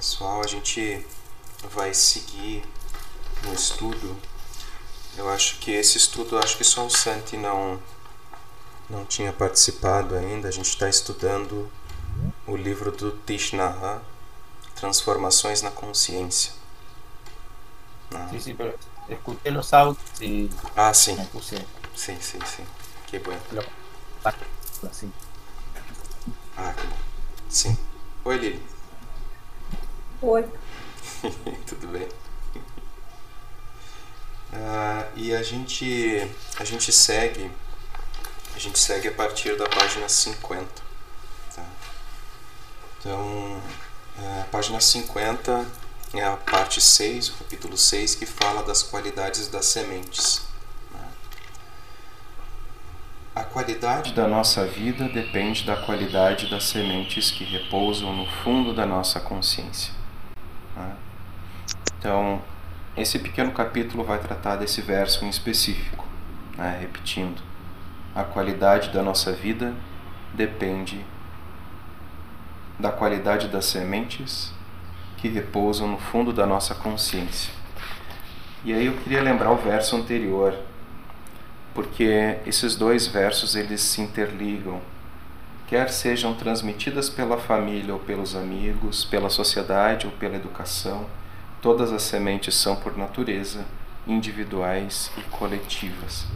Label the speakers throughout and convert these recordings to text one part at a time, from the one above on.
Speaker 1: Pessoal, a gente vai seguir no estudo. Eu acho que esse estudo, acho que só o Santi não não tinha participado ainda. A gente está estudando o livro do Tishnaha, Transformações na Consciência.
Speaker 2: Ah. Sim, sim, pero escuché los audios y
Speaker 1: ah, sim.
Speaker 2: me puse.
Speaker 1: Sim, sim, sim. Que bom.
Speaker 2: Assim.
Speaker 1: Ah, que bom. Sim. Oi, Lili.
Speaker 3: Oi.
Speaker 1: Tudo bem? Ah, e a gente a gente segue a gente segue a partir da página 50. Tá? Então, a página 50 é a parte 6, o capítulo 6, que fala das qualidades das sementes. Né? A qualidade da nossa vida depende da qualidade das sementes que repousam no fundo da nossa consciência. Então, esse pequeno capítulo vai tratar desse verso em específico, né? repetindo: a qualidade da nossa vida depende da qualidade das sementes que repousam no fundo da nossa consciência. E aí eu queria lembrar o verso anterior, porque esses dois versos eles se interligam, quer sejam transmitidas pela família ou pelos amigos, pela sociedade ou pela educação, todas as sementes são por natureza individuais e coletivas.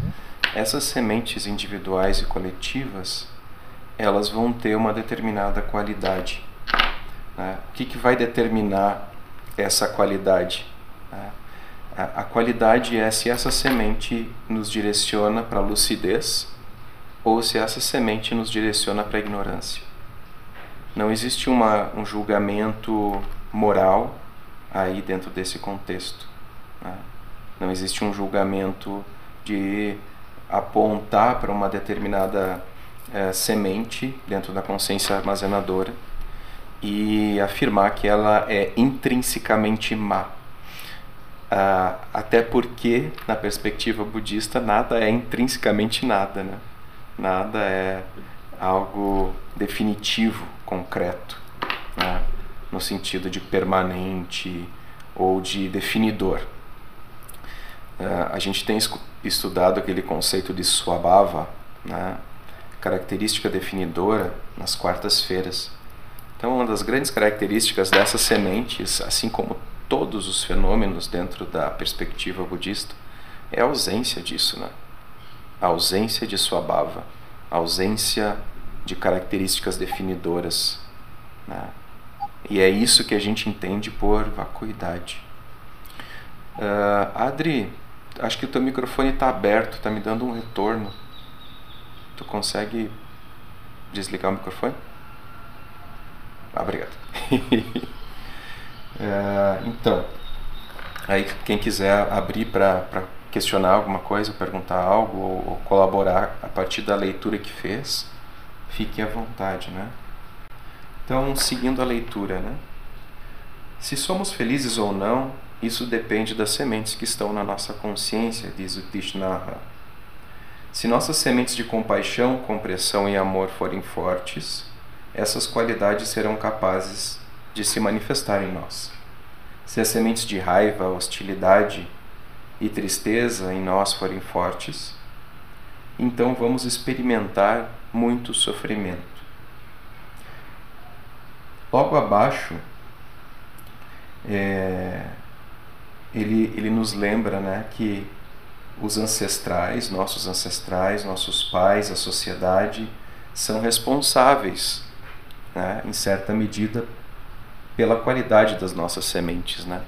Speaker 1: Essas sementes individuais e coletivas, elas vão ter uma determinada qualidade né? O que, que vai determinar essa qualidade? Né? A, qualidade é se essa semente nos direciona para a lucidez ou se essa semente nos direciona para a ignorância. Não existe uma, um julgamento moral aí dentro desse contexto. Né? Não existe um julgamento de apontar para uma determinada é, semente dentro da consciência armazenadora e afirmar que ela é intrinsecamente má. Ah, até porque, na perspectiva budista, nada é intrinsecamente nada, né? Nada é algo definitivo, concreto? No sentido de permanente ou de definidor. Ah, a gente tem estudado aquele conceito de swabhava, né? característica definidora, nas quartas-feiras. Então, uma das grandes características dessas sementes, assim como todos os fenômenos dentro da perspectiva budista, é a ausência disso, né? A ausência de sua bhava, a ausência de características definidoras, né? E é isso que a gente entende por vacuidade. Uh, Adri, acho que o teu microfone está aberto, está me dando um retorno. Tu consegue desligar o microfone? Ah, obrigado. é, então, aí quem quiser abrir para questionar alguma coisa, perguntar algo ou, ou, colaborar a partir da leitura que fez, fique à vontade, né? Então, seguindo a leitura, né? Se somos felizes ou não, isso depende das sementes que estão na nossa consciência, diz o Tishnara. Se nossas sementes de compaixão, compreensão e amor forem fortes, essas qualidades serão capazes de se manifestar em nós. Se as sementes de raiva, hostilidade e tristeza em nós forem fortes, então vamos experimentar muito sofrimento. Logo abaixo, é, ele, ele nos lembra né, que os ancestrais, nossos ancestrais, nossos pais, a sociedade, são responsáveis né, em certa medida, pela qualidade das nossas sementes. Né?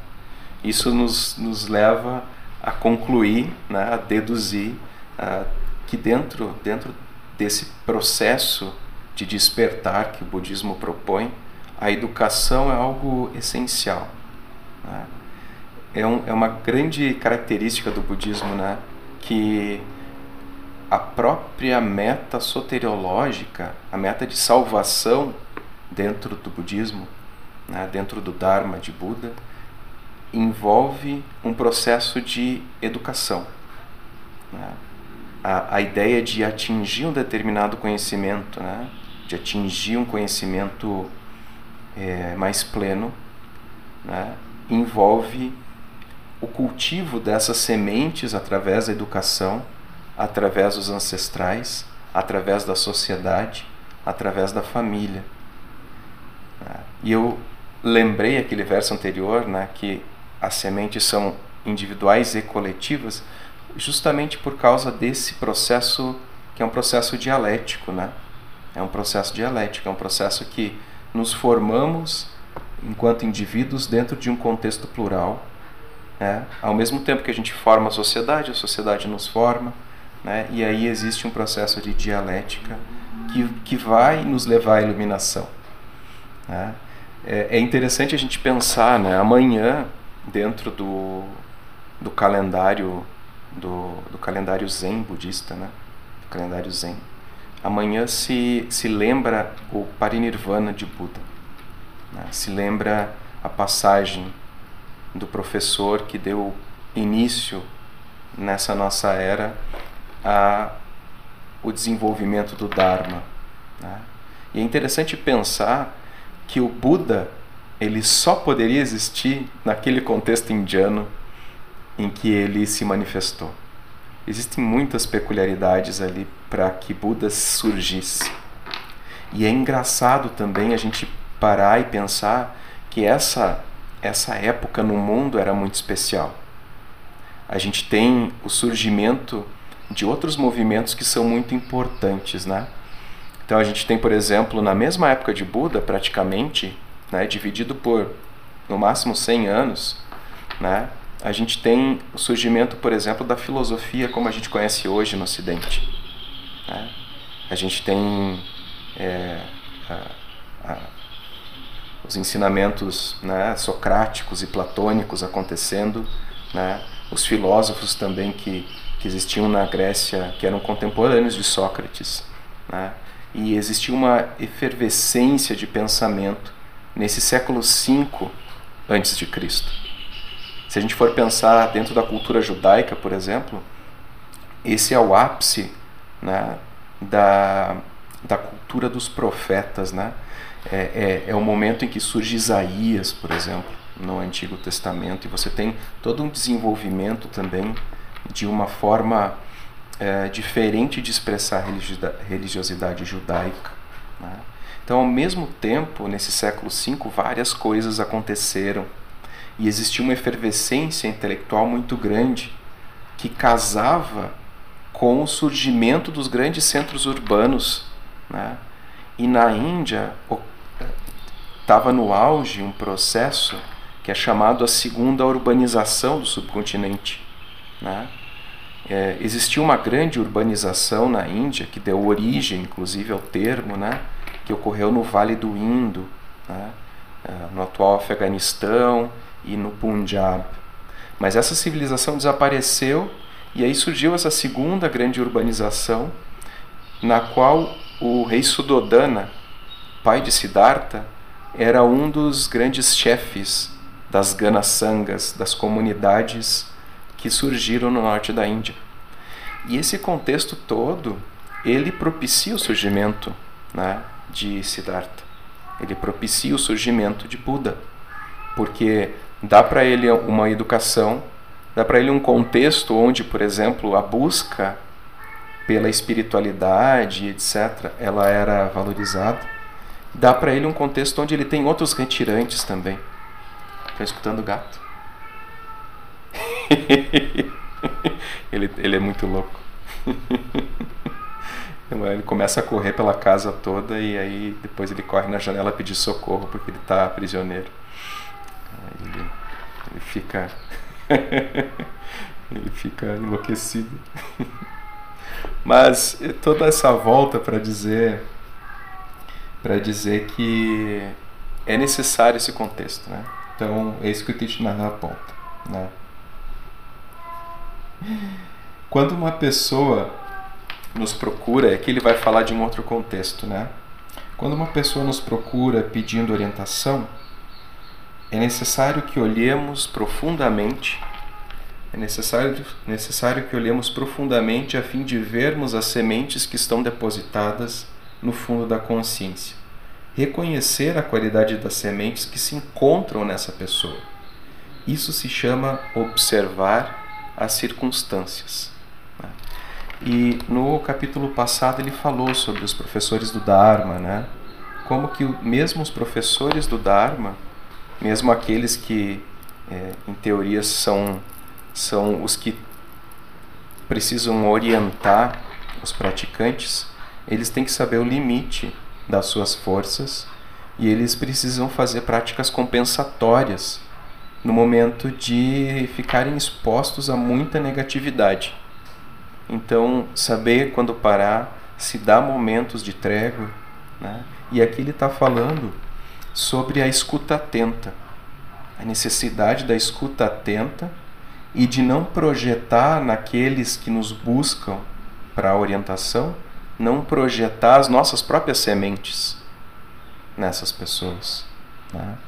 Speaker 1: Isso nos, nos leva a concluir, né, a deduzir uh, que dentro, dentro desse processo de despertar que o budismo propõe, a educação é algo essencial. Né? É, um, é uma grande característica do budismo né? que a própria meta soteriológica, a meta de salvação, dentro do budismo, né, dentro do Dharma de Buda, envolve um processo de educação. Né? A, a, ideia de atingir um determinado conhecimento, né? de atingir um conhecimento é, mais pleno, né, envolve o cultivo dessas sementes através da educação, através dos ancestrais, através da sociedade, através da família. Né. E eu lembrei aquele verso anterior, né, que as sementes são individuais e coletivas, justamente por causa desse processo que é um processo dialético, né? É um processo dialético, é um processo que nos formamos enquanto indivíduos dentro de um contexto plural. Né? Ao mesmo tempo que a gente forma a sociedade, a sociedade nos forma, né? e aí existe um processo de dialética que, que vai nos levar à iluminação. Né? É, é interessante a gente pensar, né? amanhã, dentro do, do calendário do, do calendário Zen budista, né? do calendário Zen, amanhã se, se lembra o parinirvana de Buda. Né? Se lembra a passagem do professor que deu início nessa nossa era a o desenvolvimento do Dharma. Né? E é interessante pensar que o Buda ele só poderia existir naquele contexto indiano em que ele se manifestou. Existem muitas peculiaridades ali para que Buda surgisse. E é engraçado também a gente parar e pensar que essa essa época no mundo era muito especial. A gente tem o surgimento de outros movimentos que são muito importantes, né? Então a gente tem, por exemplo, na mesma época de Buda, praticamente, né, dividido por no máximo 100 anos, né, a gente tem o surgimento, por exemplo, da filosofia como a gente conhece hoje no Ocidente. Né? A gente tem é, a, a, os ensinamentos né, socráticos e platônicos acontecendo, né? os filósofos também que, que existiam na Grécia, que eram contemporâneos de Sócrates. Né? E existia uma efervescência de pensamento nesse século V antes de Cristo. Se a gente for pensar dentro da cultura judaica, por exemplo, esse é o ápice né, da, da cultura dos profetas. Né? É, é, é o momento em que surge Isaías, por exemplo, no Antigo Testamento, e você tem todo um desenvolvimento também de uma forma é, diferente de expressar a religiosidade judaica. Né? Então, ao mesmo tempo, nesse século V, várias coisas aconteceram e existia uma efervescência intelectual muito grande que casava com o surgimento dos grandes centros urbanos. Né? E na Índia estava no auge um processo que é chamado a segunda urbanização do subcontinente. Né? É, existiu uma grande urbanização na Índia que deu origem, inclusive, ao termo, né? que ocorreu no Vale do Indo, né? É, no atual Afeganistão e no Punjab. Mas essa civilização desapareceu e aí surgiu essa segunda grande urbanização, na qual o rei Sudodana, pai de Siddhartha, era um dos grandes chefes das Ganasangas, das comunidades que surgiram no norte da Índia. E esse contexto todo, ele propicia o surgimento né, de Siddhartha. Ele propicia o surgimento de Buda, porque dá para ele uma educação, dá para ele um contexto onde, por exemplo, a busca pela espiritualidade, etc., ela era valorizada. Dá para ele um contexto onde ele tem outros retirantes também. Está escutando o gato? ele, ele é muito louco. Ele começa a correr pela casa toda e aí depois ele corre na janela pedir socorro porque ele está prisioneiro. Ele, ele fica. ele fica enlouquecido. Mas toda essa volta para dizer para dizer que é necessário esse contexto, né? Então é isso que o Tichinarra aponta, né? Quando uma pessoa nos procura, aqui ele vai falar de um outro contexto, né? Quando uma pessoa nos procura pedindo orientação, é necessário que olhemos profundamente, é necessário, necessário que olhemos profundamente a fim de vermos as sementes que estão depositadas no fundo da consciência. reconhecer a qualidade das sementes que se encontram nessa pessoa. Isso se chama observar as circunstâncias. Né? E no capítulo passado ele falou sobre os professores do Dharma, né? Como que mesmo os professores do Dharma, mesmo aqueles que é, em teoria são são os que precisam orientar os praticantes, eles têm que saber o limite das suas forças e eles precisam fazer práticas compensatórias no momento de ficarem expostos a muita negatividade. Então, saber quando parar, se dar momentos de trégua. Né? E aqui ele está falando sobre a escuta atenta, a necessidade da escuta atenta e de não projetar naqueles que nos buscam para a orientação, não projetar as nossas próprias sementes nessas pessoas. Né?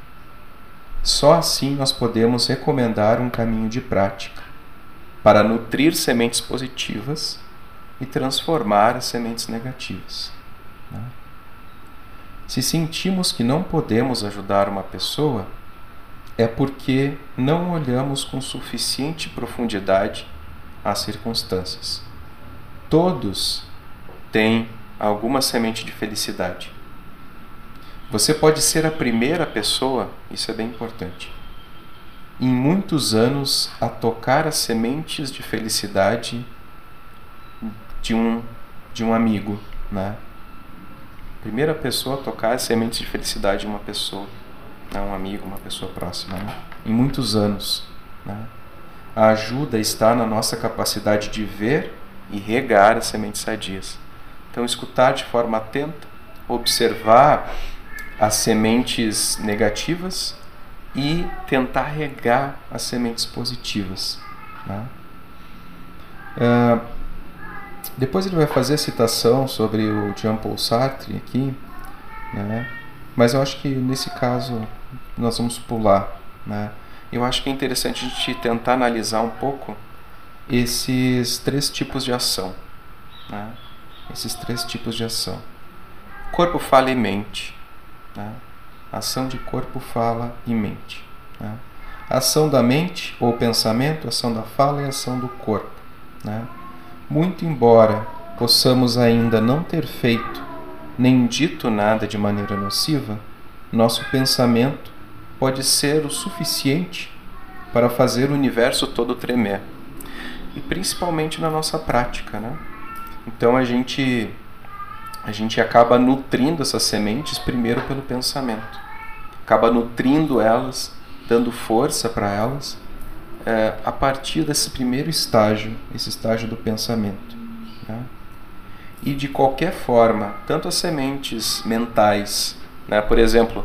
Speaker 1: Só assim nós podemos recomendar um caminho de prática para nutrir sementes positivas e transformar as sementes negativas. Se sentimos que não podemos ajudar uma pessoa, é porque não olhamos com suficiente profundidade as circunstâncias. Todos têm alguma semente de felicidade. Você pode ser a primeira pessoa, isso é bem importante, em muitos anos a tocar as sementes de felicidade de um, de um amigo, né? Primeira pessoa a tocar as sementes de felicidade de uma pessoa né, um amigo, uma pessoa próxima, né? em muitos anos. Né? A ajuda está na nossa capacidade de ver e regar as sementes sadias. Então, escutar de forma atenta, observar as sementes negativas e tentar regar as sementes positivas. Né? Uh, depois ele vai fazer a citação sobre o Jean-Paul Sartre aqui, né? mas eu acho que nesse caso nós vamos pular. Né? Eu acho que é interessante a gente tentar analisar um pouco esses três tipos de ação. Né? Esses três tipos de ação. Corpo, fala e mente. Né? Ação de corpo, fala e mente. Né? Ação da mente ou pensamento, ação da fala e ação do corpo. Né? Muito embora possamos ainda não ter feito nem dito nada de maneira nociva, nosso pensamento pode ser o suficiente para fazer o universo todo tremer. E principalmente na nossa prática, né? Então a gente a gente acaba nutrindo essas sementes primeiro pelo pensamento. Acaba nutrindo elas, dando força para elas, é, a partir desse primeiro estágio, esse estágio do pensamento. Né? E de qualquer forma, tanto as sementes mentais, né? por exemplo,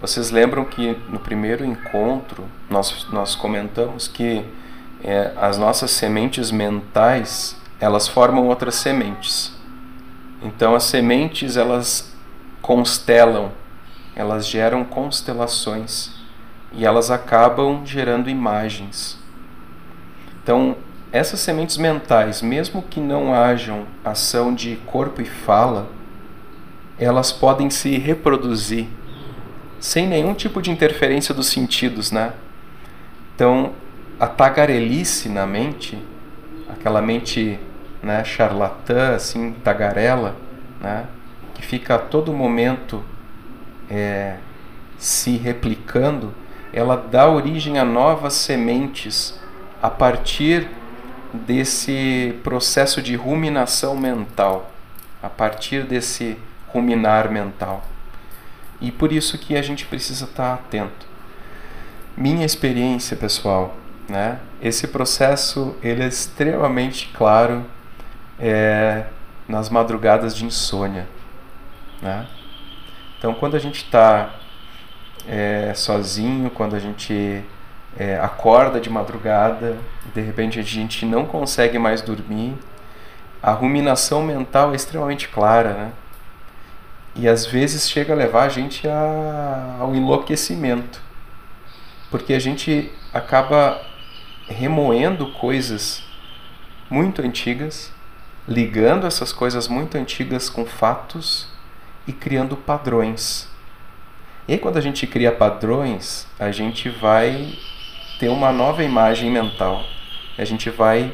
Speaker 1: vocês lembram que no primeiro encontro nós, nós comentamos que é, as nossas sementes mentais elas formam outras sementes. Então as sementes elas constelam, elas geram constelações e elas acabam gerando imagens. Então essas sementes mentais, mesmo que não hajam ação de corpo e fala, elas podem se reproduzir sem nenhum tipo de interferência dos sentidos, né? Então, a tagarelice na mente, aquela mente né, charlatã, assim, tagarela, né, que fica a todo momento é, se replicando, ela dá origem a novas sementes a partir desse processo de ruminação mental, a partir desse ruminar mental. E por isso que a gente precisa estar atento. Minha experiência, pessoal, né? Esse processo ele é extremamente claro é, nas madrugadas de insônia, né? Então, quando a gente está é, sozinho, quando a gente é, acorda de madrugada, de repente a gente não consegue mais dormir, a ruminação mental é extremamente clara, né? E às vezes chega a levar a gente a, ao enlouquecimento. Porque a gente acaba remoendo coisas muito antigas, ligando essas coisas muito antigas com fatos e criando padrões. E aí, quando a gente cria padrões, a gente vai ter uma nova imagem mental. A gente vai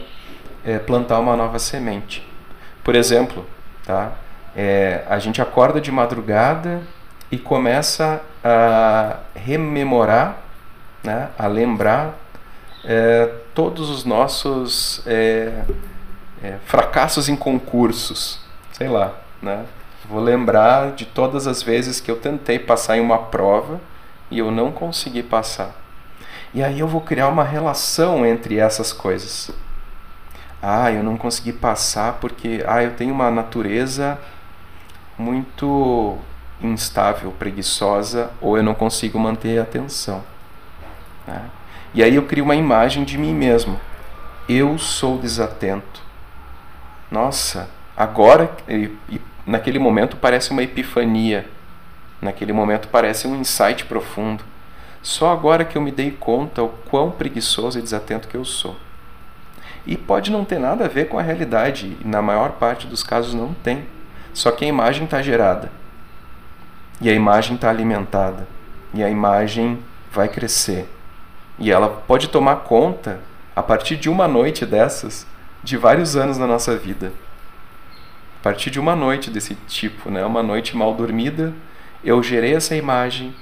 Speaker 1: é, plantar uma nova semente. Por exemplo, tá? É, a gente acorda de madrugada e começa a rememorar, né, a lembrar é, todos os nossos é, é, fracassos em concursos, sei lá, né? Vou lembrar de todas as vezes que eu tentei passar em uma prova e eu não consegui passar. E aí eu vou criar uma relação entre essas coisas. Ah, eu não consegui passar porque ah, eu tenho uma natureza muito instável, preguiçosa, ou eu não consigo manter a atenção. Né? E aí eu crio uma imagem de mim mesmo. Eu sou desatento. Nossa, agora, e, e naquele momento parece uma epifania. Naquele momento parece um insight profundo. Só agora que eu me dei conta o quão preguiçoso e desatento que eu sou. E pode não ter nada a ver com a realidade, e na maior parte dos casos não tem. Só que a imagem está gerada. E a imagem está alimentada. E a imagem vai crescer. E ela pode tomar conta, a partir de uma noite dessas, de vários anos na nossa vida. Partir de uma noite desse tipo, né? uma noite mal dormida, eu gerei essa imagem,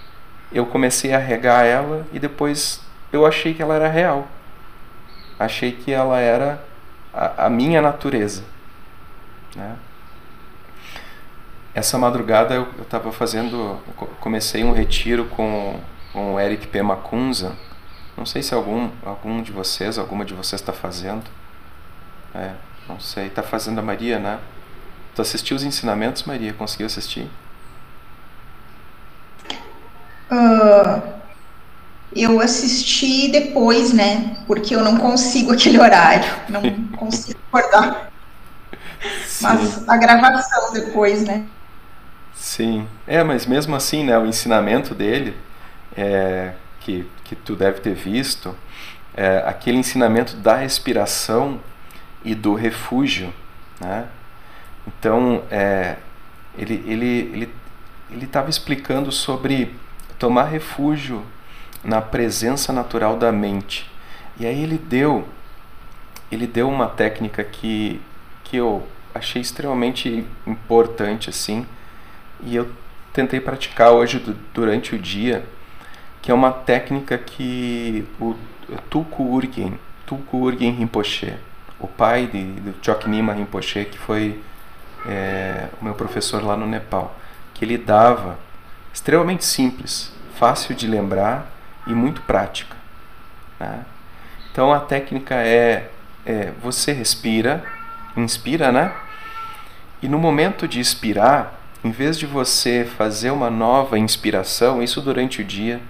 Speaker 1: eu comecei a regar ela e depois eu achei que ela era real. Achei que ela era a, a minha natureza. Né? Essa madrugada eu estava fazendo, comecei um retiro com, com o Eric P. Macunza. Não sei se algum, algum de vocês, alguma de vocês está fazendo. É, não sei. Está fazendo a Maria, né? Tu assistiu os ensinamentos, Maria? Conseguiu assistir?
Speaker 4: Uh, eu assisti depois, né? Porque eu não consigo aquele horário. Não consigo acordar. Sim. Mas a gravação depois, né?
Speaker 1: Sim. É, mas mesmo assim, né, o ensinamento dele, é, que, que tu deve ter visto, é aquele ensinamento da respiração e do refúgio, né? Então, é, ele ele ele estava explicando sobre tomar refúgio na presença natural da mente. E aí ele deu ele deu uma técnica que que eu achei extremamente importante assim, e eu tentei praticar hoje durante o dia, que é uma técnica que o Tulku Urgen, Tulku Urgen Rinpoche, o pai de, do Choknima Rinpoche, que foi é, o meu professor lá no Nepal, que ele dava, extremamente simples, fácil de lembrar e muito prática. Né? Então a técnica é, é você respira, inspira, né? E no momento de expirar, em vez de você fazer uma nova inspiração, isso durante o dia,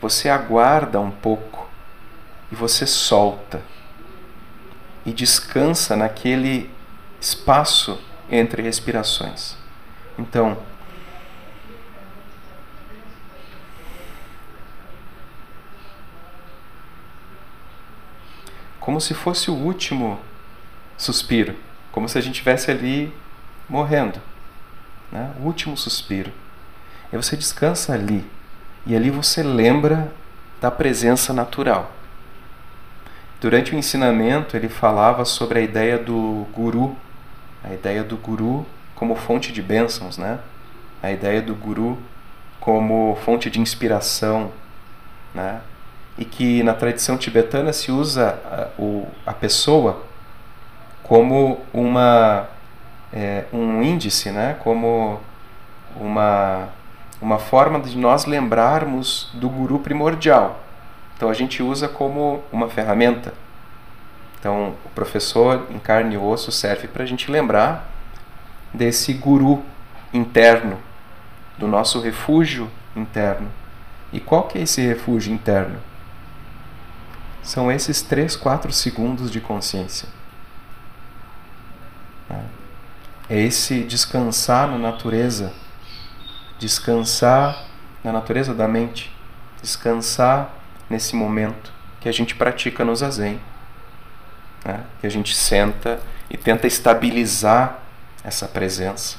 Speaker 1: você aguarda um pouco e você solta e descansa naquele espaço entre respirações. Então, como se fosse o último suspiro, como se a gente estivesse ali morrendo né? o último suspiro. E você descansa ali. E ali você lembra da presença natural. Durante o ensinamento, ele falava sobre a ideia do guru, a ideia do guru como fonte de bênçãos, né? A ideia do guru como fonte de inspiração, né? E que na tradição tibetana se usa a, o, a pessoa como uma é, um índice, né, como uma, uma forma de nós lembrarmos do guru primordial. Então a gente usa como uma ferramenta. Então o professor em carne e osso serve para a gente lembrar desse guru interno, do nosso refúgio interno. E qual que é esse refúgio interno? São esses 3, 4 segundos de consciência. Né? é esse descansar na natureza, descansar na natureza da mente, descansar nesse momento que a gente pratica no zazen, né? que a gente senta e tenta estabilizar essa presença.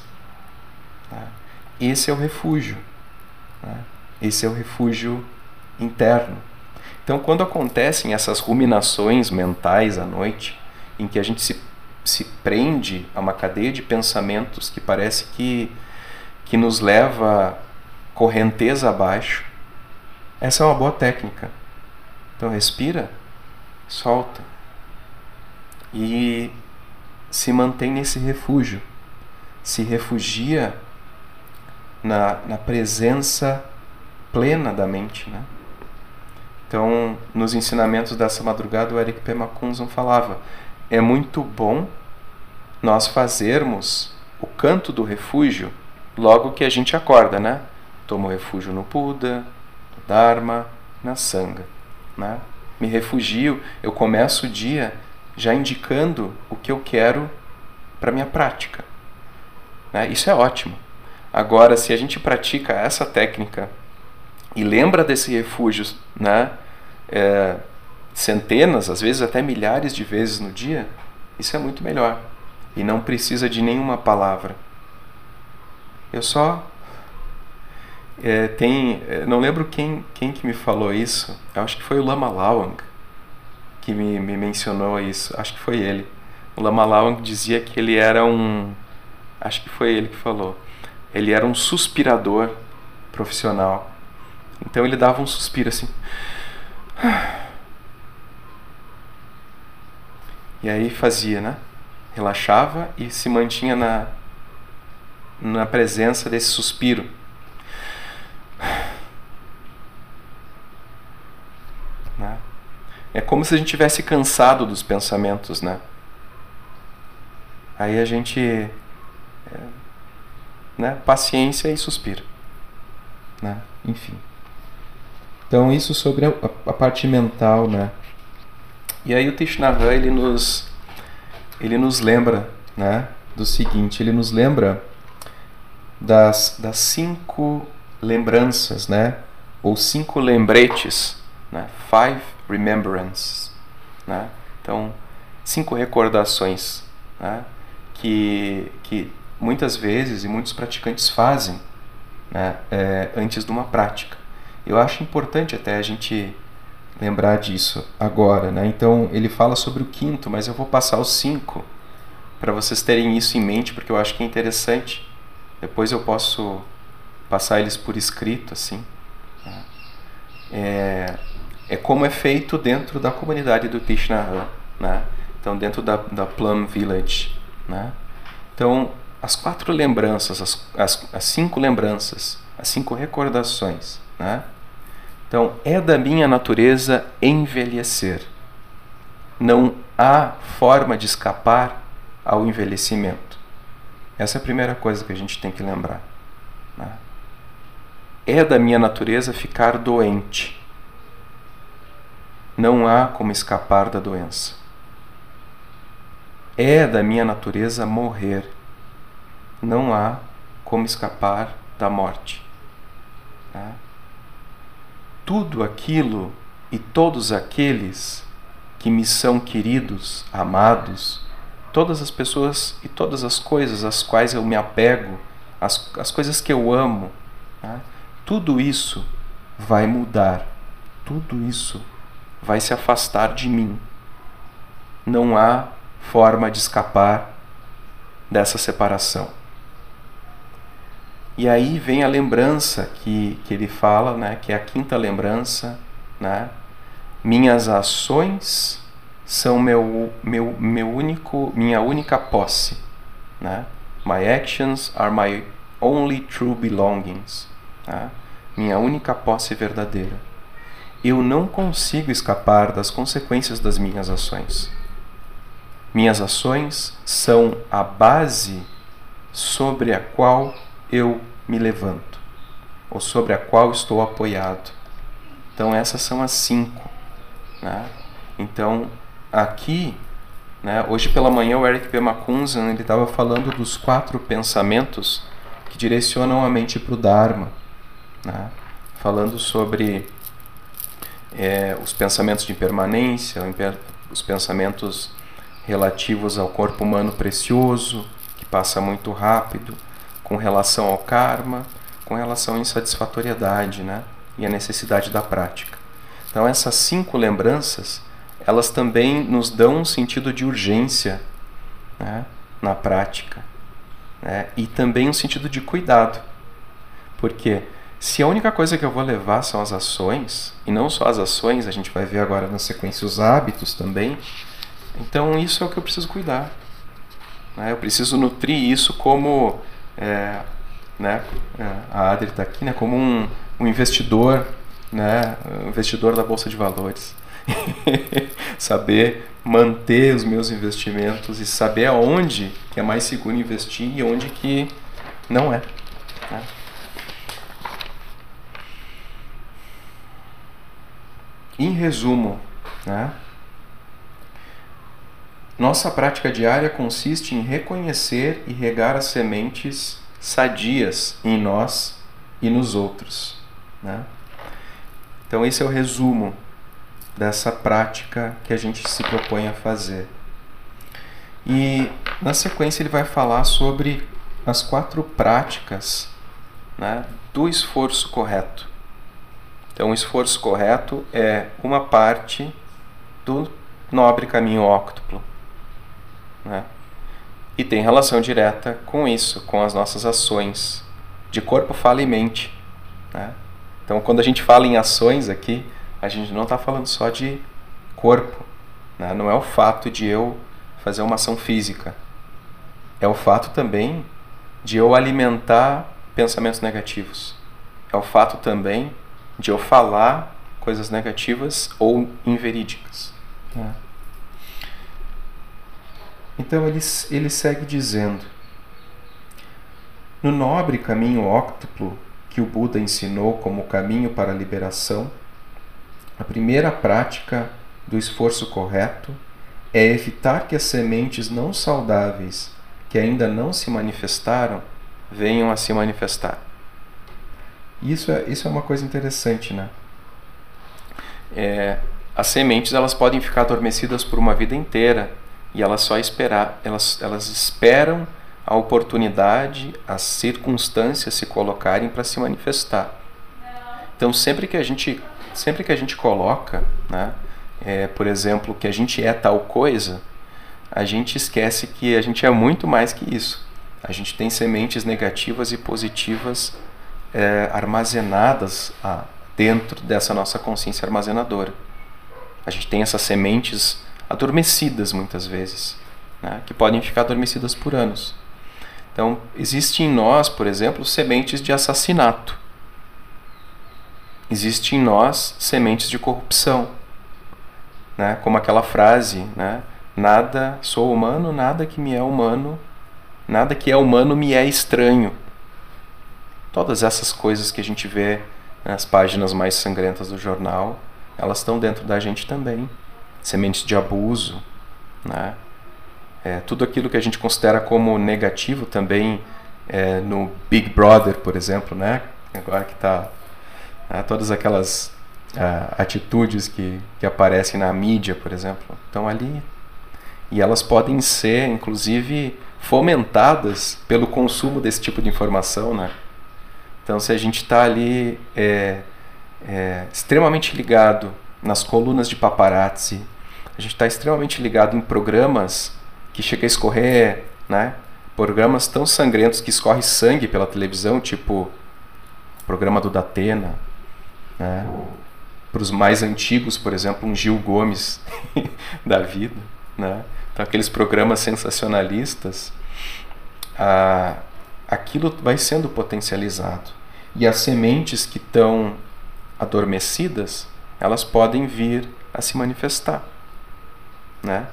Speaker 1: Né? Esse é o refúgio. Né? Esse é o refúgio interno. Então, quando acontecem essas ruminações mentais à noite, em que a gente se, se prende a uma cadeia de pensamentos que parece que, que nos leva correnteza abaixo, essa é uma boa técnica. Então, respira, solta e se mantém nesse refúgio, se refugia na, na presença plena da mente, né? Então, nos ensinamentos dessa madrugada, o Eric P. Macunzon falava: é muito bom nós fazermos o canto do refúgio logo que a gente acorda, né? Tomo refúgio no Buda, no Dharma, na Sangha, né? Me refugio, eu começo o dia já indicando o que eu quero para minha prática. Né? Isso é ótimo. Agora, se a gente pratica essa técnica e lembra desse refúgio, né? É, centenas, às vezes até milhares de vezes no dia, isso é muito melhor. E não precisa de nenhuma palavra. Eu só é, tem, é, não lembro quem, quem que me falou isso. Eu acho que foi o Lama Lawang que me, me mencionou isso. Acho que foi ele. O Lama Lawang dizia que ele era um, acho que foi ele que falou. Ele era um suspirador profissional. Então ele dava um suspiro assim. E aí fazia, né? Relaxava e se mantinha na, na presença desse suspiro. Né? É como se a gente tivesse cansado dos pensamentos, né? Aí a gente, é, né? Paciência e suspiro, né? Enfim. Então isso sobre a, a parte mental, né? E aí o Tishnahan, ele nos ele nos lembra, né, do seguinte, ele nos lembra das, das cinco lembranças, né, ou cinco lembretes, né, five remembrances, né? Então, cinco recordações, né, que que muitas vezes e muitos praticantes fazem, né, é, antes de uma prática. Eu acho importante até a gente lembrar disso agora, né? Então ele fala sobre o quinto, mas eu vou passar os cinco para vocês terem isso em mente, porque eu acho que é interessante. Depois eu posso passar eles por escrito, assim. Né? É, é como é feito dentro da comunidade do Tishnahan, né? Então dentro da, da Plum Village, né? Então as quatro lembranças, as, as, as cinco lembranças, as cinco recordações, né? Então, é da minha natureza envelhecer. Não há forma de escapar ao envelhecimento. Essa é a primeira coisa que a gente tem que lembrar. Né? É da minha natureza ficar doente. Não há como escapar da doença. É da minha natureza morrer. Não há como escapar da morte. Né? tudo aquilo e todos aqueles que me são queridos, amados, todas as pessoas e todas as coisas às quais eu me apego, as, as coisas que eu amo, né? tudo isso vai mudar, tudo isso vai se afastar de mim. Não há forma de escapar dessa separação. E aí vem a lembrança que, que ele fala, né, que é a quinta lembrança, né? Minhas ações são meu, meu, meu único, minha única posse, né? My actions are my only true belongings, né? Minha única posse verdadeira. Eu não consigo escapar das consequências das minhas ações. Minhas ações são a base sobre a qual eu me levanto, ou sobre a qual estou apoiado. Então, essas são as cinco. Né? Então, aqui, né, hoje pela manhã, o Eric P. Macunzan estava falando dos quatro pensamentos que direcionam a mente para o Dharma, né? falando sobre é, os pensamentos de impermanência, os pensamentos relativos ao corpo humano precioso, que passa muito rápido, com relação ao karma, com relação à insatisfatoriedade né? e a necessidade da prática. Então, essas cinco lembranças, elas também nos dão um sentido de urgência né? na prática né? e também um sentido de cuidado. Porque se a única coisa que eu vou levar são as ações, e não só as ações, a gente vai ver agora na sequência os hábitos também, então isso é o que eu preciso cuidar. Né? Eu preciso nutrir isso como é, né? É, a Adri está aqui, né? Como um, um investidor, né? Um investidor da bolsa de valores. saber manter os meus investimentos e saber aonde que é mais seguro investir e onde que não é. Né? Em resumo, né? nossa prática diária consiste em reconhecer e regar as sementes sadias em nós e nos outros. Né? Então, esse é o resumo dessa prática que a gente se propõe a fazer. E na sequência, ele vai falar sobre as quatro práticas né, do esforço correto. Então, o esforço correto é uma parte do nobre caminho óctuplo. Né? e tem relação direta com isso, com as nossas ações de corpo, fala e mente. Né? Então, quando a gente fala em ações aqui, a gente não está falando só de corpo. Né? Não é o fato de eu fazer uma ação física. É o fato também de eu alimentar pensamentos negativos. É o fato também de eu falar coisas negativas ou inverídicas. Né? Então ele, ele segue dizendo: No nobre caminho óctuplo que o Buda ensinou como caminho para a liberação, a primeira prática do esforço correto é evitar que as sementes não saudáveis que ainda não se manifestaram venham a se manifestar. Isso é, isso é uma coisa interessante, né? É, as sementes elas podem ficar adormecidas por uma vida inteira e elas só esperar, elas, elas esperam a oportunidade, as circunstâncias se colocarem para se manifestar. Então sempre que a gente, sempre que a gente coloca, né, é, por exemplo, que a gente é tal coisa, a gente esquece que a gente é muito mais que isso. A gente tem sementes negativas e positivas é, armazenadas ah, dentro dessa nossa consciência armazenadora. A gente tem essas sementes adormecidas muitas vezes, né? que podem ficar adormecidas por anos. Então, existe em nós, por exemplo, sementes de assassinato. Existe em nós sementes de corrupção. Né? Como aquela frase, né? nada sou humano, nada que me é humano, nada que é humano me é estranho. Todas essas coisas que a gente vê nas páginas mais sangrentas do jornal, elas estão dentro da gente também sementes de abuso, né? É, tudo aquilo que a gente considera como negativo também é, no Big Brother, por exemplo, né? Agora que está né? todas aquelas uh, atitudes que, que aparecem na mídia, por exemplo, estão ali e elas podem ser, inclusive, fomentadas pelo consumo desse tipo de informação, né? Então, se a gente está ali é, é, extremamente ligado nas colunas de paparazzi, a gente está extremamente ligado em programas que chega a escorrer, né? Programas tão sangrentos que escorre sangue pela televisão, tipo o programa do Datena, né? Para os mais antigos, por exemplo, um Gil Gomes da vida, né? Então, aqueles programas sensacionalistas, ah, aquilo vai sendo potencializado. E as sementes que estão adormecidas, elas podem vir a se manifestar né?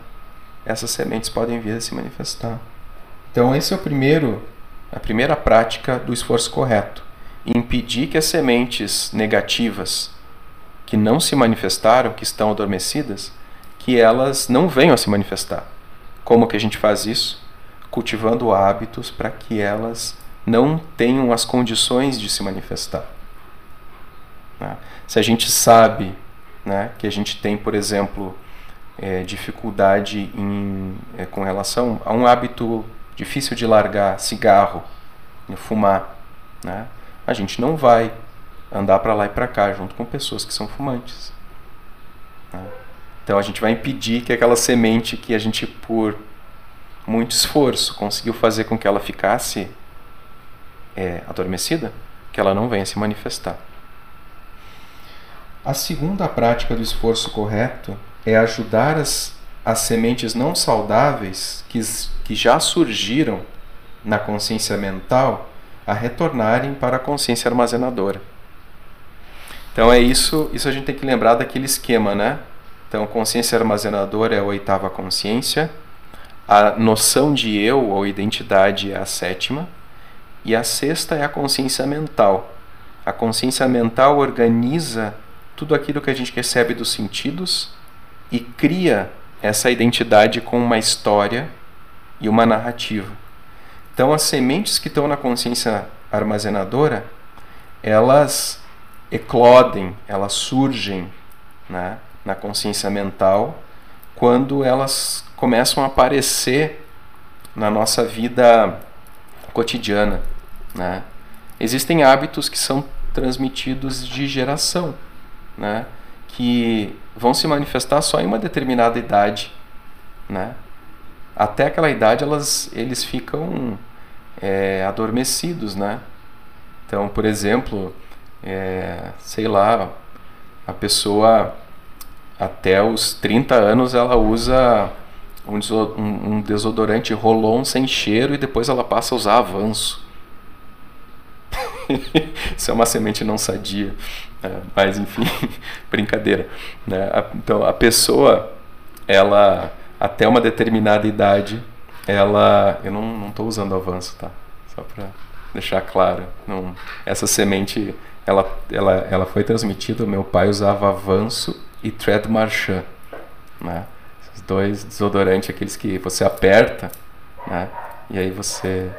Speaker 1: Essas sementes podem vir a se manifestar. Então esse é o primeiro, a primeira prática do esforço correto, impedir que as sementes negativas que não se manifestaram, que estão adormecidas, que elas não venham a se manifestar. Como que a gente faz isso? Cultivando hábitos para que elas não tenham as condições de se manifestar. Né? Se a gente sabe né, que a gente tem, por exemplo, é, dificuldade em, é, com relação a um hábito difícil de largar, cigarro, fumar. Né? a gente não vai andar para lá e para cá junto com pessoas que são fumantes. Né? Então a gente vai impedir que aquela semente que a gente, por muito esforço, conseguiu fazer com que ela ficasse é, adormecida, que ela não venha se manifestar. A segunda prática do esforço correto é ajudar as, as sementes não saudáveis que, que já surgiram na consciência mental a retornarem para a consciência armazenadora. Então é isso, isso a gente tem que lembrar daquele esquema, né? Então, consciência armazenadora é a oitava consciência, a noção de eu ou identidade é a sétima, e a sexta é a consciência mental. A consciência mental organiza tudo aquilo que a gente recebe dos sentidos e cria essa identidade com uma história e uma narrativa. Então, as sementes que estão na consciência armazenadora, elas eclodem, elas surgem né, na consciência mental quando elas começam a aparecer na nossa vida cotidiana. Né? Existem hábitos que são transmitidos de geração, né? que vão se manifestar só em uma determinada idade. Né? Até aquela idade elas, eles ficam é, adormecidos. Né? Então, por exemplo, é, sei lá, a pessoa até os 30 anos ela usa um, desodorante Rolon sem cheiro e depois ela passa a usar avanço. Isso é uma semente não sadia. É, mas enfim, brincadeira. Né? Então a pessoa, ela até uma determinada idade, ela. Eu não estou usando avanço, tá? Só para deixar claro. Não, essa semente ela, ela, ela foi transmitida, meu pai usava Avanço e Thread Marchand, né? Esses dois desodorantes, aqueles que você aperta, né? E aí você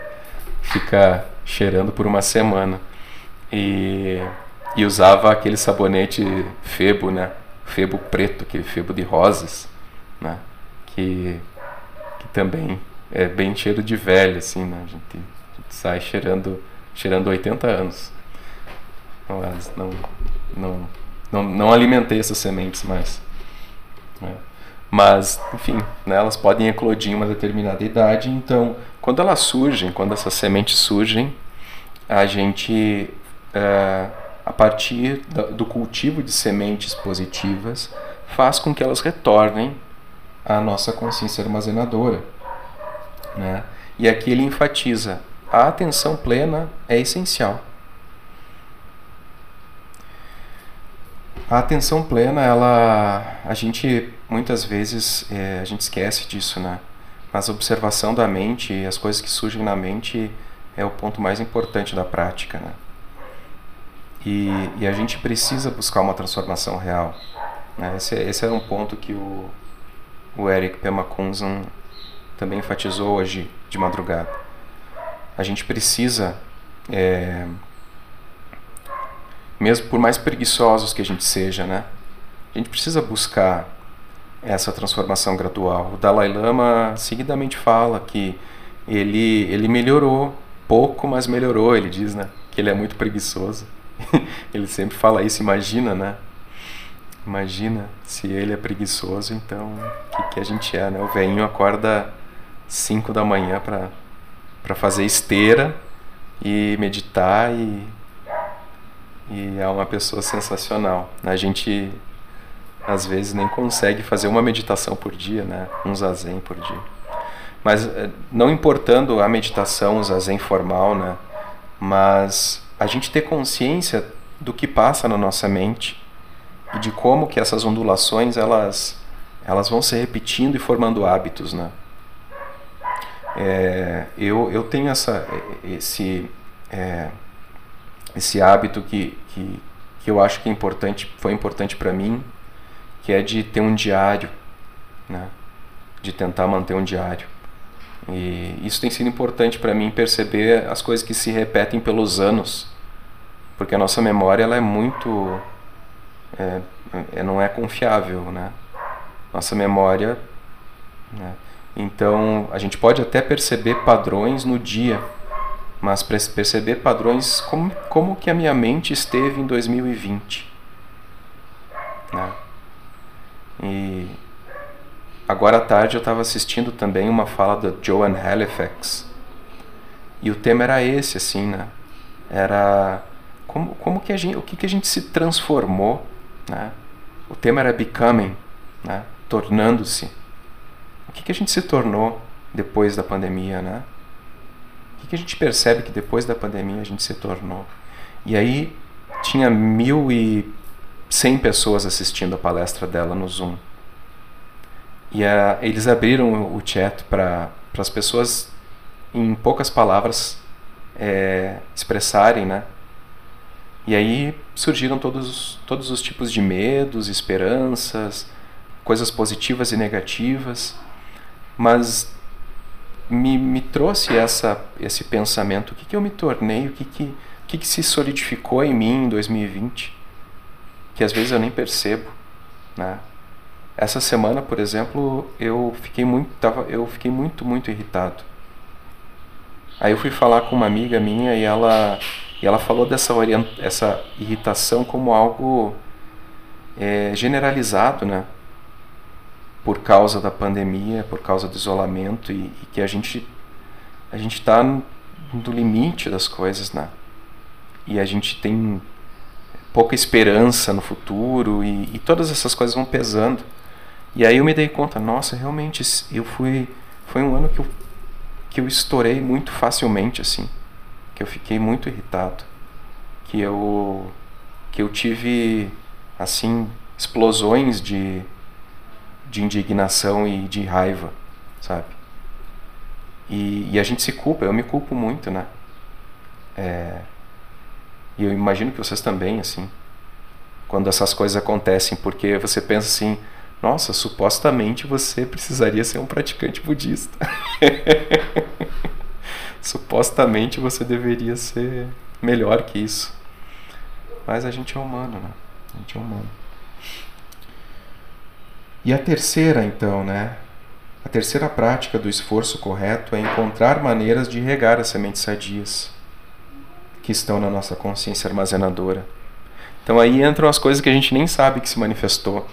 Speaker 1: fica cheirando por uma semana. E, e usava aquele sabonete Febo, né? Febo preto, aquele Febo de rosas, né? Que, que também é bem cheiro de velho, assim, né? A gente, a gente sai cheirando, cheirando 80 anos. Mas não, não, não, não alimentei essas sementes mais. Né? Mas, enfim, né, elas podem eclodir em uma determinada idade, então, quando elas surgem, quando essas sementes surgem, a gente, é, a partir do cultivo de sementes positivas, faz com que elas retornem à nossa consciência armazenadora. Né? E aqui ele enfatiza: a atenção plena é essencial. A atenção plena, ela, a gente muitas vezes é, a gente esquece disso, né? Mas a observação da mente as coisas que surgem na mente é o ponto mais importante da prática, né? E, e a gente precisa buscar uma transformação real. Né? Esse, esse é um ponto que o, o Eric Pemakunzan também enfatizou hoje de madrugada. A gente precisa é, mesmo por mais preguiçosos que a gente seja, né? A gente precisa buscar essa transformação gradual. O Dalai Lama seguidamente fala que ele ele melhorou pouco, mas melhorou. Ele diz, né? Que ele é muito preguiçoso. ele sempre fala isso. Imagina, né? Imagina se ele é preguiçoso, então o que, que a gente é, né? O velhinho acorda 5 da manhã para fazer esteira e meditar e e é uma pessoa sensacional. A gente às vezes nem consegue fazer uma meditação por dia, né? Um zazen por dia. Mas eh, não importando a meditação, o zazen formal, né? Mas a gente ter consciência do que passa na nossa mente e de como que essas ondulações elas elas vão se repetindo e formando hábitos, né? É, eu, eu tenho essa esse é, esse hábito que, que, que eu acho que é importante, foi importante para mim, que é de ter um diário, né? de tentar manter um diário. E isso tem sido importante para mim perceber as coisas que se repetem pelos anos, porque a nossa memória ela é muito, é, é, não é confiável, né? Nossa memória, né? então a gente pode até perceber padrões no dia, mas perceber padrões como, como que a minha mente esteve em 2020. Né? E agora à tarde eu estava assistindo também uma fala da Joan Halifax e o tema era esse, assim, né? Era como, como que a gente, o que, que a gente se transformou, né? O tema era becoming, né? Tornando-se. O que, que a gente se tornou depois da pandemia, né? O que, que a gente percebe que depois da pandemia a gente se tornou? E aí tinha mil e cem pessoas assistindo a palestra dela no Zoom. E a, eles abriram o chat para as pessoas em poucas palavras, é, expressarem, né? E aí surgiram todos, todos os tipos de medos, esperanças, coisas positivas e negativas, mas me, me trouxe essa, esse pensamento: o que, que eu me tornei, o que, que, o que, que se solidificou em mim em 2020, que às vezes eu nem percebo, né? Essa semana, por exemplo, eu fiquei muito, tava, eu fiquei muito, muito irritado Aí eu fui falar com uma amiga minha e ela, e ela falou dessa orient, essa irritação como algo é, generalizado, né? Por causa da pandemia, por causa do isolamento e, e que a gente a gente está no, limite das coisas, né? E a gente tem pouca esperança no futuro e, e todas essas coisas vão pesando. E aí eu me dei conta, nossa, realmente eu fui foi um ano que eu que eu estourei muito facilmente assim, que eu fiquei muito irritado, que eu que eu tive assim explosões de de indignação e de raiva, sabe? E, e a gente se culpa, eu me culpo muito, né? É, e eu imagino que vocês também, assim, quando essas coisas acontecem, porque você pensa assim, nossa, supostamente você precisaria ser um praticante budista. supostamente você deveria ser melhor que isso. Mas a gente é humano, né? A gente é humano. E a terceira, então, né? A terceira prática do esforço correto é encontrar maneiras de regar as sementes sadias que estão na nossa consciência armazenadora. Então aí entram as coisas que a gente nem sabe que se manifestou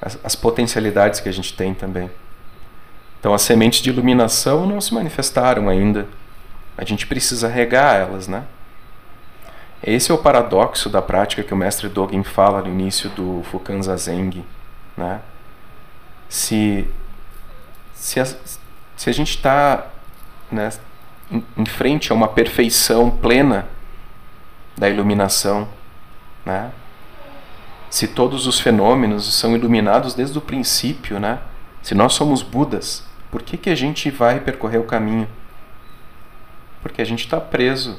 Speaker 1: as, as potencialidades que a gente tem também. Então, as sementes de iluminação não se manifestaram ainda. A gente precisa regar elas, né? Esse é o paradoxo da prática que o mestre Dogen fala no início do Fukan Zazen, né? Se, se, a, se a gente está né, em, em frente a uma perfeição plena da iluminação, né? Se todos os fenômenos são iluminados desde o princípio, né? Se nós somos Budas, por que, que a gente vai percorrer o caminho? Porque a gente está preso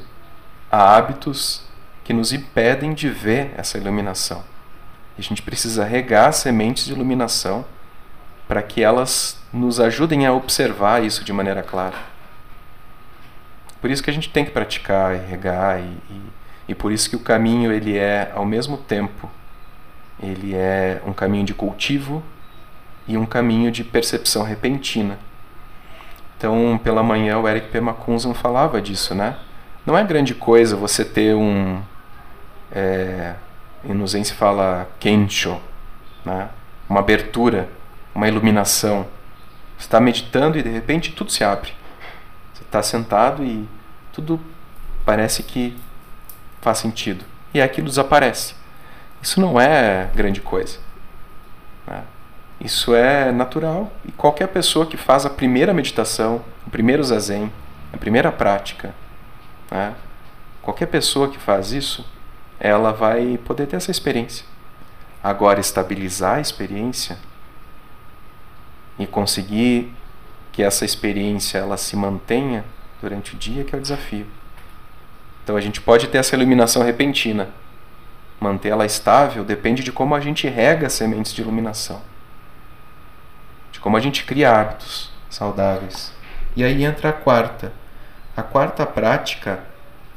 Speaker 1: a hábitos que nos impedem de ver essa iluminação. A gente precisa regar sementes de iluminação para que elas nos ajudem a observar isso de maneira clara. Por isso que a gente tem que praticar e regar e, e, e por isso que o caminho ele é ao mesmo tempo ele é um caminho de cultivo e um caminho de percepção repentina. Então, pela manhã, o Eric P. Macunzan falava disso, né? Não é grande coisa você ter um. É, em Nuzen fala kensho, né? uma abertura, uma iluminação. Você está meditando e de repente tudo se abre. Você está sentado e tudo parece que faz sentido. E aquilo desaparece. Isso não é grande coisa. Né? Isso é natural. E qualquer pessoa que faz a primeira meditação, o primeiro zazen, a primeira prática, né? qualquer pessoa que faz isso, ela vai poder ter essa experiência. Agora, estabilizar a experiência e conseguir que essa experiência ela se mantenha durante o dia que é o desafio. Então a gente pode ter essa iluminação repentina, mantê-la estável depende de como a gente rega as sementes de iluminação, de como a gente cria hábitos saudáveis. E aí entra a quarta. A quarta prática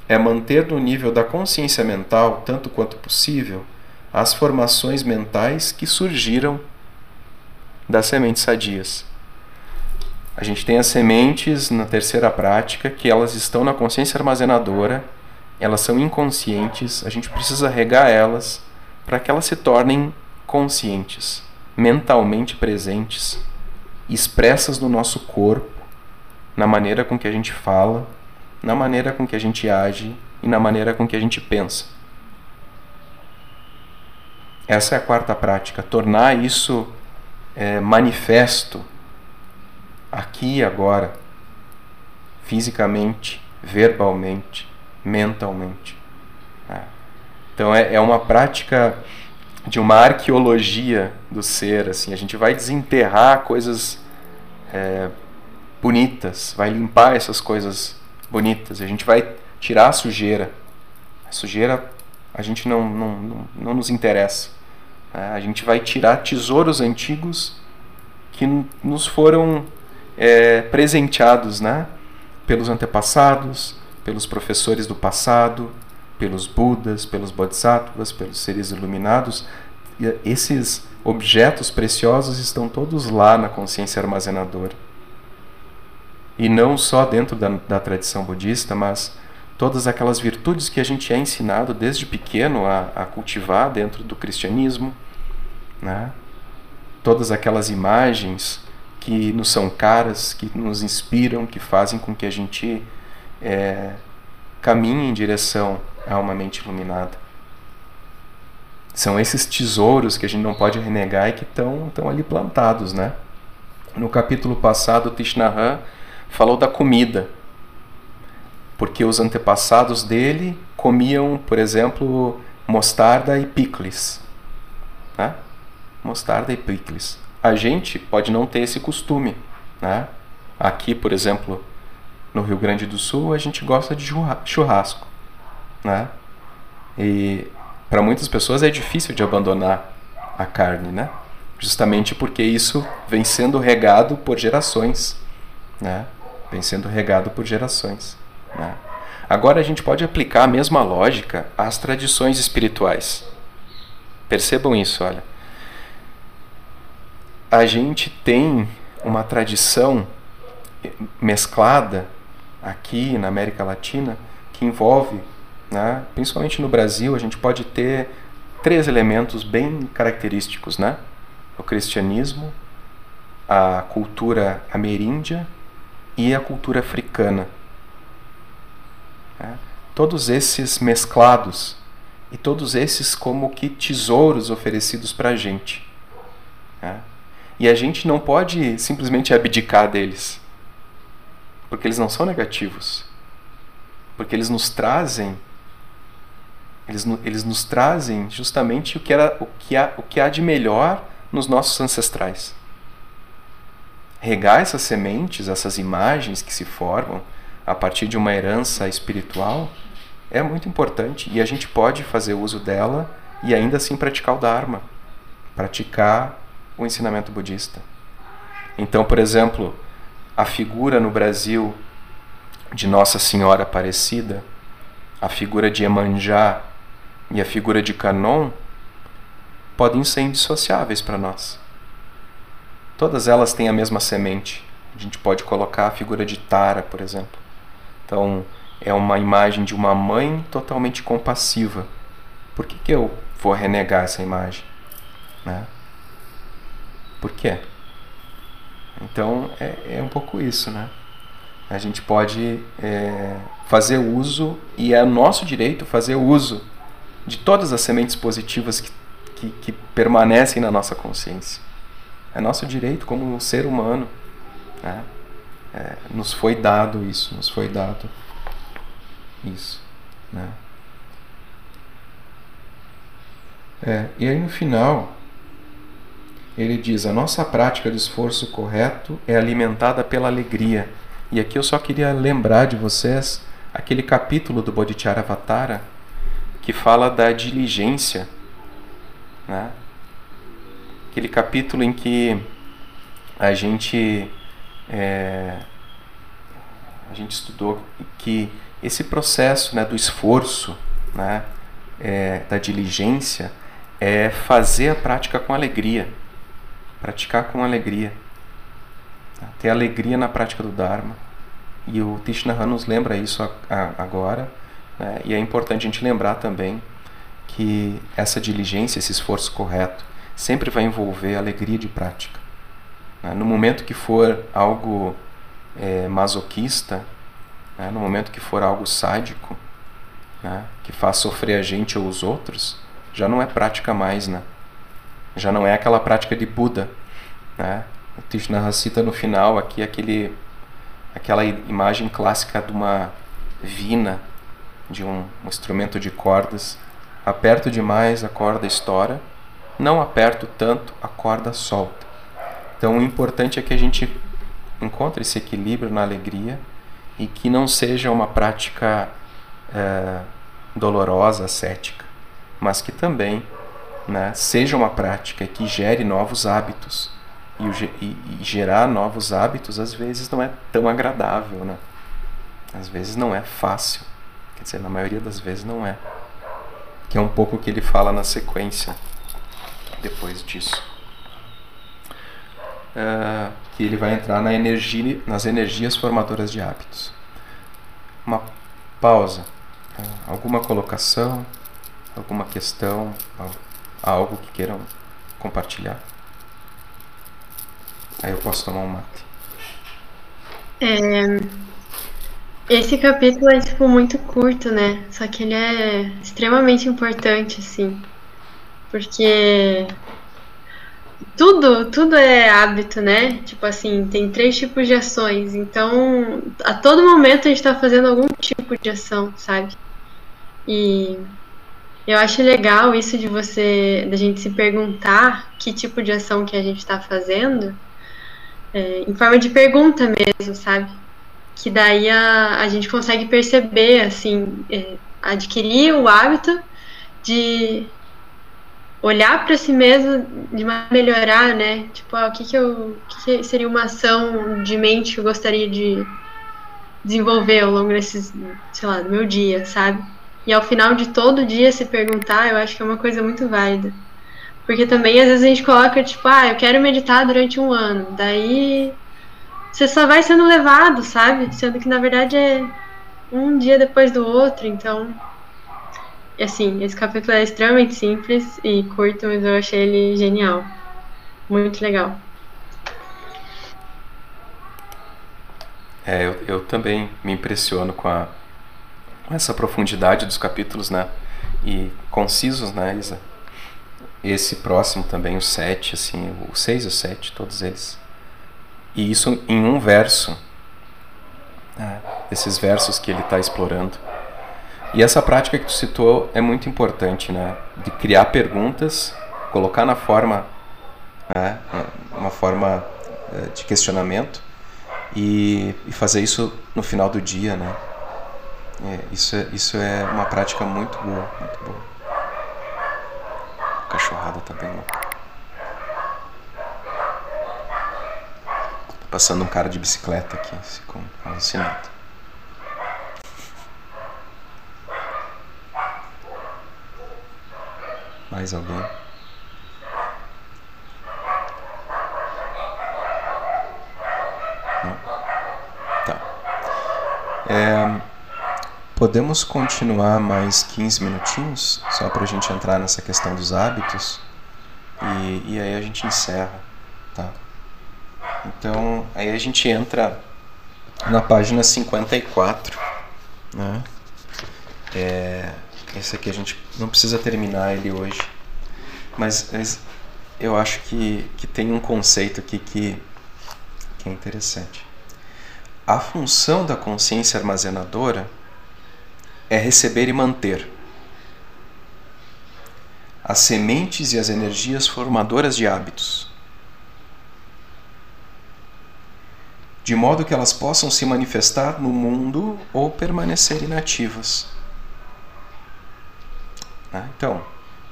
Speaker 1: é manter no nível da consciência mental, tanto quanto possível, as formações mentais que surgiram das sementes sadias. A gente tem as sementes na terceira prática que elas estão na consciência armazenadora, elas são inconscientes, a gente precisa regar elas para que elas se tornem conscientes, mentalmente presentes, expressas no nosso corpo, na maneira com que a gente fala, na maneira com que a gente age e na maneira com que a gente pensa. Essa é a quarta prática, tornar isso é, manifesto aqui e agora, fisicamente, verbalmente, mentalmente. É. Então é, é uma prática de uma arqueologia do ser, assim, a gente vai desenterrar coisas é, bonitas, vai limpar essas coisas bonitas, a gente vai tirar a sujeira. A sujeira a gente não, não, não, não nos interessa. É, a gente vai tirar tesouros antigos que nos foram é, presenteados né? pelos antepassados, pelos professores do passado, pelos Budas, pelos Bodhisattvas, pelos seres iluminados. Esses objetos preciosos estão todos lá na consciência armazenadora. E não só dentro da, da tradição budista, mas todas aquelas virtudes que a gente é ensinado desde pequeno a, a cultivar dentro do cristianismo, né? todas aquelas imagens que nos são caras, que nos inspiram, que fazem com que a gente é, caminhe em direção a uma mente iluminada. São esses tesouros que a gente não pode renegar e que estão ali plantados, né? No capítulo passado, Tishnahan falou da comida, porque os antepassados dele comiam, por exemplo, mostarda e picles. Né? Mostarda e picles. A gente pode não ter esse costume. Né? Aqui, por exemplo, no Rio Grande do Sul, a gente gosta de churrasco. Né? E para muitas pessoas é difícil de abandonar a carne, né? justamente porque isso vem sendo regado por gerações. Né? vem sendo regado por gerações. Né? Agora a gente pode aplicar a mesma lógica às tradições espirituais. Percebam isso, olha. A gente tem uma tradição mesclada aqui na América Latina que envolve, né, principalmente no Brasil, a gente pode ter três elementos bem característicos, né? O cristianismo, a cultura ameríndia e a cultura africana. É, todos esses mesclados e todos esses como que tesouros oferecidos para a gente. É, e a gente não pode simplesmente abdicar deles, porque eles não são negativos, porque eles nos trazem eles, eles nos trazem justamente o que, era, o, que há, o que há de melhor nos nossos ancestrais regar essas sementes, essas imagens que se formam a partir de uma herança espiritual é muito importante e a gente pode fazer uso dela e ainda assim praticar o Dharma, praticar o ensinamento budista. Então, por exemplo, a figura no Brasil de Nossa Senhora Aparecida, a figura de Emanjá e a figura de Canon podem ser indissociáveis para nós. Todas elas têm a mesma semente. A gente pode colocar a figura de Tara, por exemplo. Então, é uma imagem de uma mãe totalmente compassiva. Por que, que eu vou renegar essa imagem? Né? Por quê? Então, é, é um pouco isso, né? A gente pode é, fazer uso, e é nosso direito fazer uso de todas as sementes positivas que, que, que permanecem na nossa consciência. É nosso direito como ser humano. Né? É, nos foi dado isso, nos foi dado isso. Né? É, e aí no final, ele diz: a nossa prática de esforço correto é alimentada pela alegria. E aqui eu só queria lembrar de vocês aquele capítulo do Bodhicharyavatara que fala da diligência. Né? aquele capítulo em que a gente é, a gente estudou que esse processo né, do esforço, né, é, da diligência, é fazer a prática com alegria, praticar com alegria. Né? Ter alegria na prática do Dharma. E o Tishnahan nos lembra isso agora. Né? E é importante a gente lembrar também que essa diligência, esse esforço correto, sempre vai envolver alegria de prática. Né? No momento que for algo é, masoquista, né? no momento que for algo sádico, né? que faz sofrer a gente ou os outros, já não é prática mais, né? Já não é aquela prática de Buda, né? O Tishnara cita no final aqui aquele, aquela imagem clássica de uma vina, de um, um instrumento de cordas. Aperto demais, a corda estoura. Não aperto tanto, a corda solta. Então o importante é que a gente encontre esse equilíbrio na alegria e que não seja uma prática é, dolorosa, cética, mas que também né, seja uma prática que gere novos hábitos. E, e, e, gerar novos hábitos às vezes não é tão agradável, né? Às vezes não é fácil. Quer dizer, na maioria das vezes não é. Que é um pouco o que ele fala na sequência depois disso uh, que ele vai entrar na energia, nas energias formadoras de hábitos. Uma pausa. Uh, alguma colocação, alguma questão, algo que queiram compartilhar? Aí eu posso tomar um mate.
Speaker 5: É, esse capítulo é tipo muito curto, né? Só que ele é extremamente importante, assim. Porque tudo, tudo é hábito, né? Tipo assim, tem três tipos de ações. Então, a todo momento a gente está fazendo algum tipo de ação, sabe? E eu acho legal isso de você, da gente se perguntar que tipo de ação que a gente está fazendo, é, em forma de pergunta mesmo, sabe? Que daí a, a gente consegue perceber, assim, é, adquirir o hábito de olhar para si mesmo de melhorar, né? Tipo, ah, o que, que eu. O que, que seria uma ação de mente que eu gostaria de desenvolver ao longo desses, sei lá, do meu dia, sabe? E ao final de todo dia se perguntar, eu acho que é uma coisa muito válida. Porque também às vezes a gente coloca, tipo, ah, eu quero meditar durante um ano. Daí você só vai sendo levado, sabe? Sendo que na verdade é um dia depois do outro, então assim, esse capítulo é extremamente simples e curto, mas eu achei ele genial. Muito legal.
Speaker 1: É, eu, eu também me impressiono com, a, essa profundidade dos capítulos, né? E concisos, né, Isa? Esse próximo também, o 7, assim, o 6 e o 7, todos eles. E isso em um verso. Né? Esses versos que ele está explorando. E essa prática que tu citou é muito importante, né? De criar perguntas, colocar na forma, né? uma forma eh, de questionamento e, e fazer isso no final do dia, né? É, isso, é, isso é uma prática muito boa, muito boa. A cachorrada tá bem louca. Tá passando um cara de bicicleta aqui, ficou alucinado. Mais alguém? Não? Tá. É, podemos continuar mais 15 minutinhos, só para a gente entrar nessa questão dos hábitos, e, e aí a gente encerra, tá? Então, aí a gente entra na página 54, né? É, esse aqui a gente não precisa terminar ele hoje, mas, mas eu acho que, que tem um conceito aqui que, que é interessante. A função da consciência armazenadora é receber e manter as sementes e as energias formadoras de hábitos, de modo que elas possam se manifestar no mundo ou permanecer inativas. Né? Então,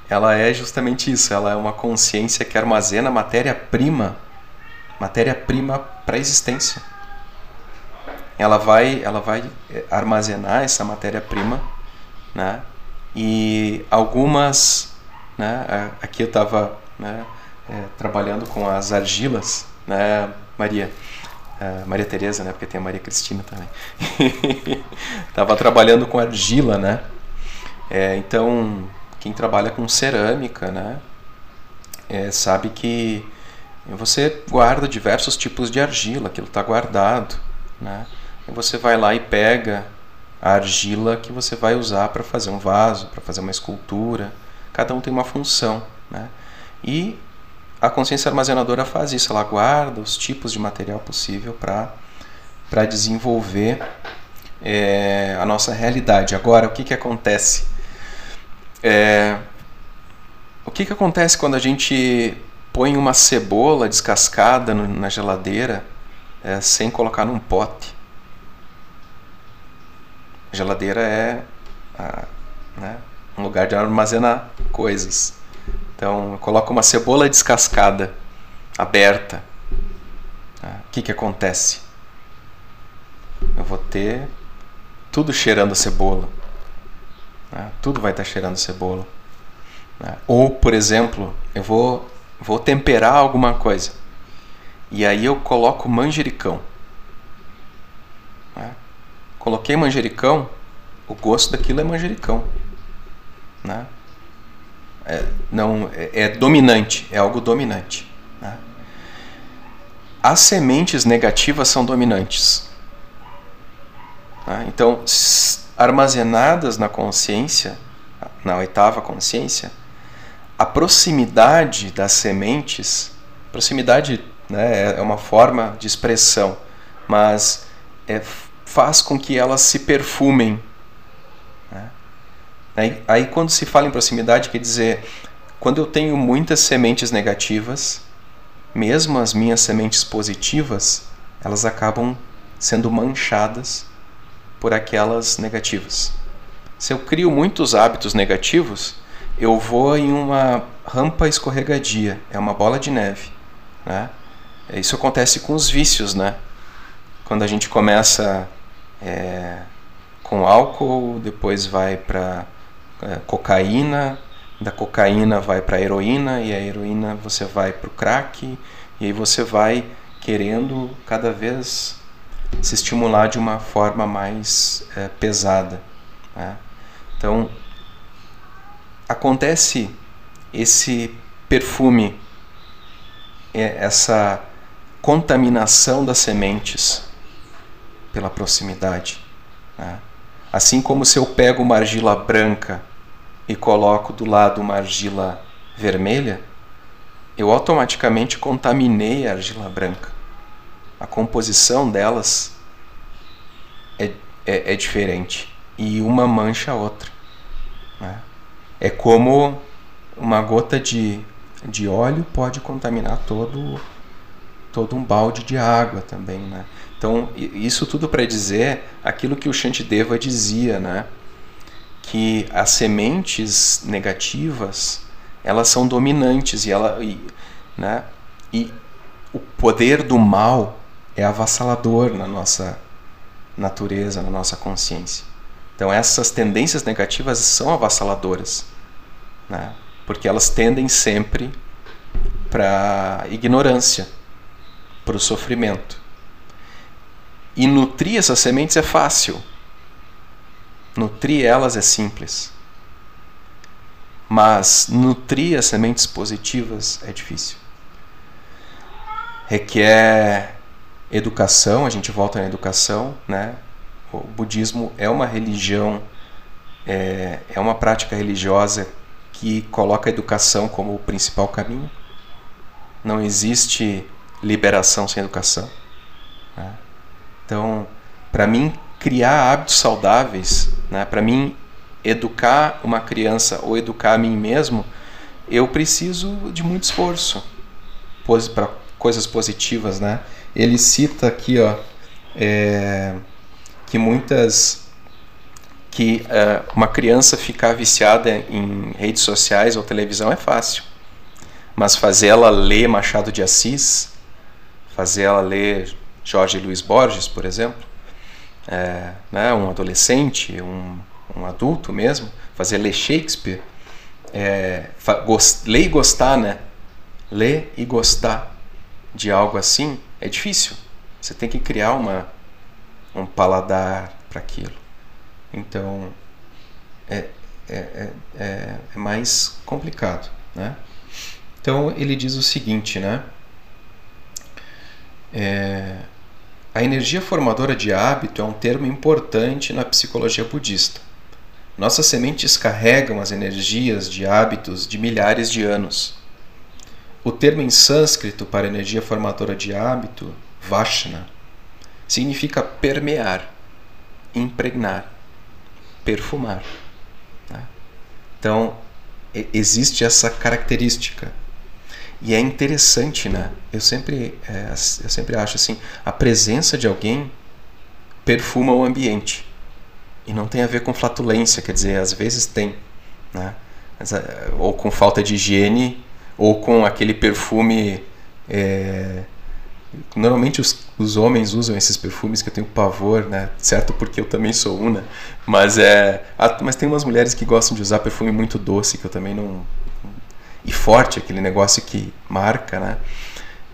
Speaker 1: ela é justamente isso, ela é uma consciência que armazena matéria-prima, matéria-prima para a existência. Ela vai, ela vai eh, armazenar essa matéria-prima, né? E algumas, né? Aqui eu estava né, é, trabalhando com as argilas, né, Maria? Uh, Maria Tereza, né? Porque tem a Maria Cristina também. Tava trabalhando com argila, né? É, então, quem trabalha com cerâmica, né? É, sabe que você guarda diversos tipos de argila, aquilo está guardado, né? Você vai lá e pega a argila que você vai usar para fazer um vaso, para fazer uma escultura. Cada um tem uma função, né? E a consciência armazenadora faz isso, ela guarda os tipos de material possível para desenvolver é, a nossa realidade. Agora, o que, que acontece? É, o que, que acontece quando a gente põe uma cebola descascada no, na geladeira é, sem colocar num pote? Geladeira é a, né, um lugar de armazenar coisas. Então, eu coloco uma cebola descascada, aberta. Tá? O que, que acontece? Eu vou ter tudo cheirando cebola. Tá? Tudo vai estar cheirando cebola. Tá? Ou, por exemplo, eu vou, vou temperar alguma coisa. E aí eu coloco manjericão. Coloquei manjericão, o gosto daquilo é manjericão. Né? é, não é, é, dominante, é algo dominante. Né? As sementes negativas são dominantes. Né? Então, armazenadas na consciência, na oitava consciência, a proximidade das sementes, proximidade né, é uma forma de expressão, mas é, faz com que elas se perfumem Aí, aí, quando se fala em proximidade, quer dizer, quando eu tenho muitas sementes negativas, mesmo as minhas sementes positivas, elas acabam sendo manchadas por aquelas negativas. Se eu crio muitos hábitos negativos, eu vou em uma rampa escorregadia, é uma bola de neve. Né? Isso acontece com os vícios, né? Quando a gente começa é, com álcool, depois vai para é, cocaína, da cocaína vai para heroína e a heroína você vai para o crack e aí você vai querendo cada vez se estimular de uma forma mais é, pesada. Né? Então acontece esse perfume, é, essa contaminação das sementes pela proximidade. Né? Assim como se eu pego uma argila branca e coloco do lado uma argila vermelha, eu automaticamente contaminei a argila branca. A composição delas é, é, é diferente e uma mancha a outra. Né? É como uma gota de, de óleo pode contaminar todo, todo um balde de água também. Né? Então, isso tudo para dizer aquilo que o Shantideva dizia, né? que as sementes negativas elas são dominantes e ela e, né? E o poder do mal é avassalador na nossa natureza na nossa consciência. Então essas tendências negativas são avassaladoras né? Porque elas tendem sempre para ignorância para o sofrimento e nutrir essas sementes é fácil Nutrir elas é simples. Mas nutrir as sementes positivas é difícil. Requer educação, a gente volta na educação, né? O budismo é uma religião, é, é uma prática religiosa que coloca a educação como o principal caminho. Não existe liberação sem educação. Então, para mim, criar hábitos saudáveis, né? Para mim educar uma criança ou educar a mim mesmo, eu preciso de muito esforço para coisas positivas, né? Ele cita aqui, ó, é, que muitas que é, uma criança ficar viciada em redes sociais ou televisão é fácil, mas fazer ela ler Machado de Assis, fazer ela ler Jorge Luiz Borges, por exemplo, é, né, um adolescente, um, um adulto mesmo, fazer ler Shakespeare, é, ler e gostar, né? Ler e gostar de algo assim é difícil. Você tem que criar uma, um paladar para aquilo. Então, é, é, é, é, é mais complicado, né? Então, ele diz o seguinte, né? É, a energia formadora de hábito é um termo importante na psicologia budista. Nossas sementes carregam as energias de hábitos de milhares de anos. O termo em sânscrito para energia formadora de hábito, vashna, significa permear, impregnar, perfumar. Né? Então, existe essa característica. E é interessante, né? Eu sempre, é, eu sempre acho assim, a presença de alguém perfuma o ambiente. E não tem a ver com flatulência, quer dizer, às vezes tem, né? É, ou com falta de higiene, ou com aquele perfume é, Normalmente os, os homens usam esses perfumes que eu tenho pavor, né? Certo porque eu também sou uma, mas é, mas tem umas mulheres que gostam de usar perfume muito doce que eu também não e forte, aquele negócio que marca, né?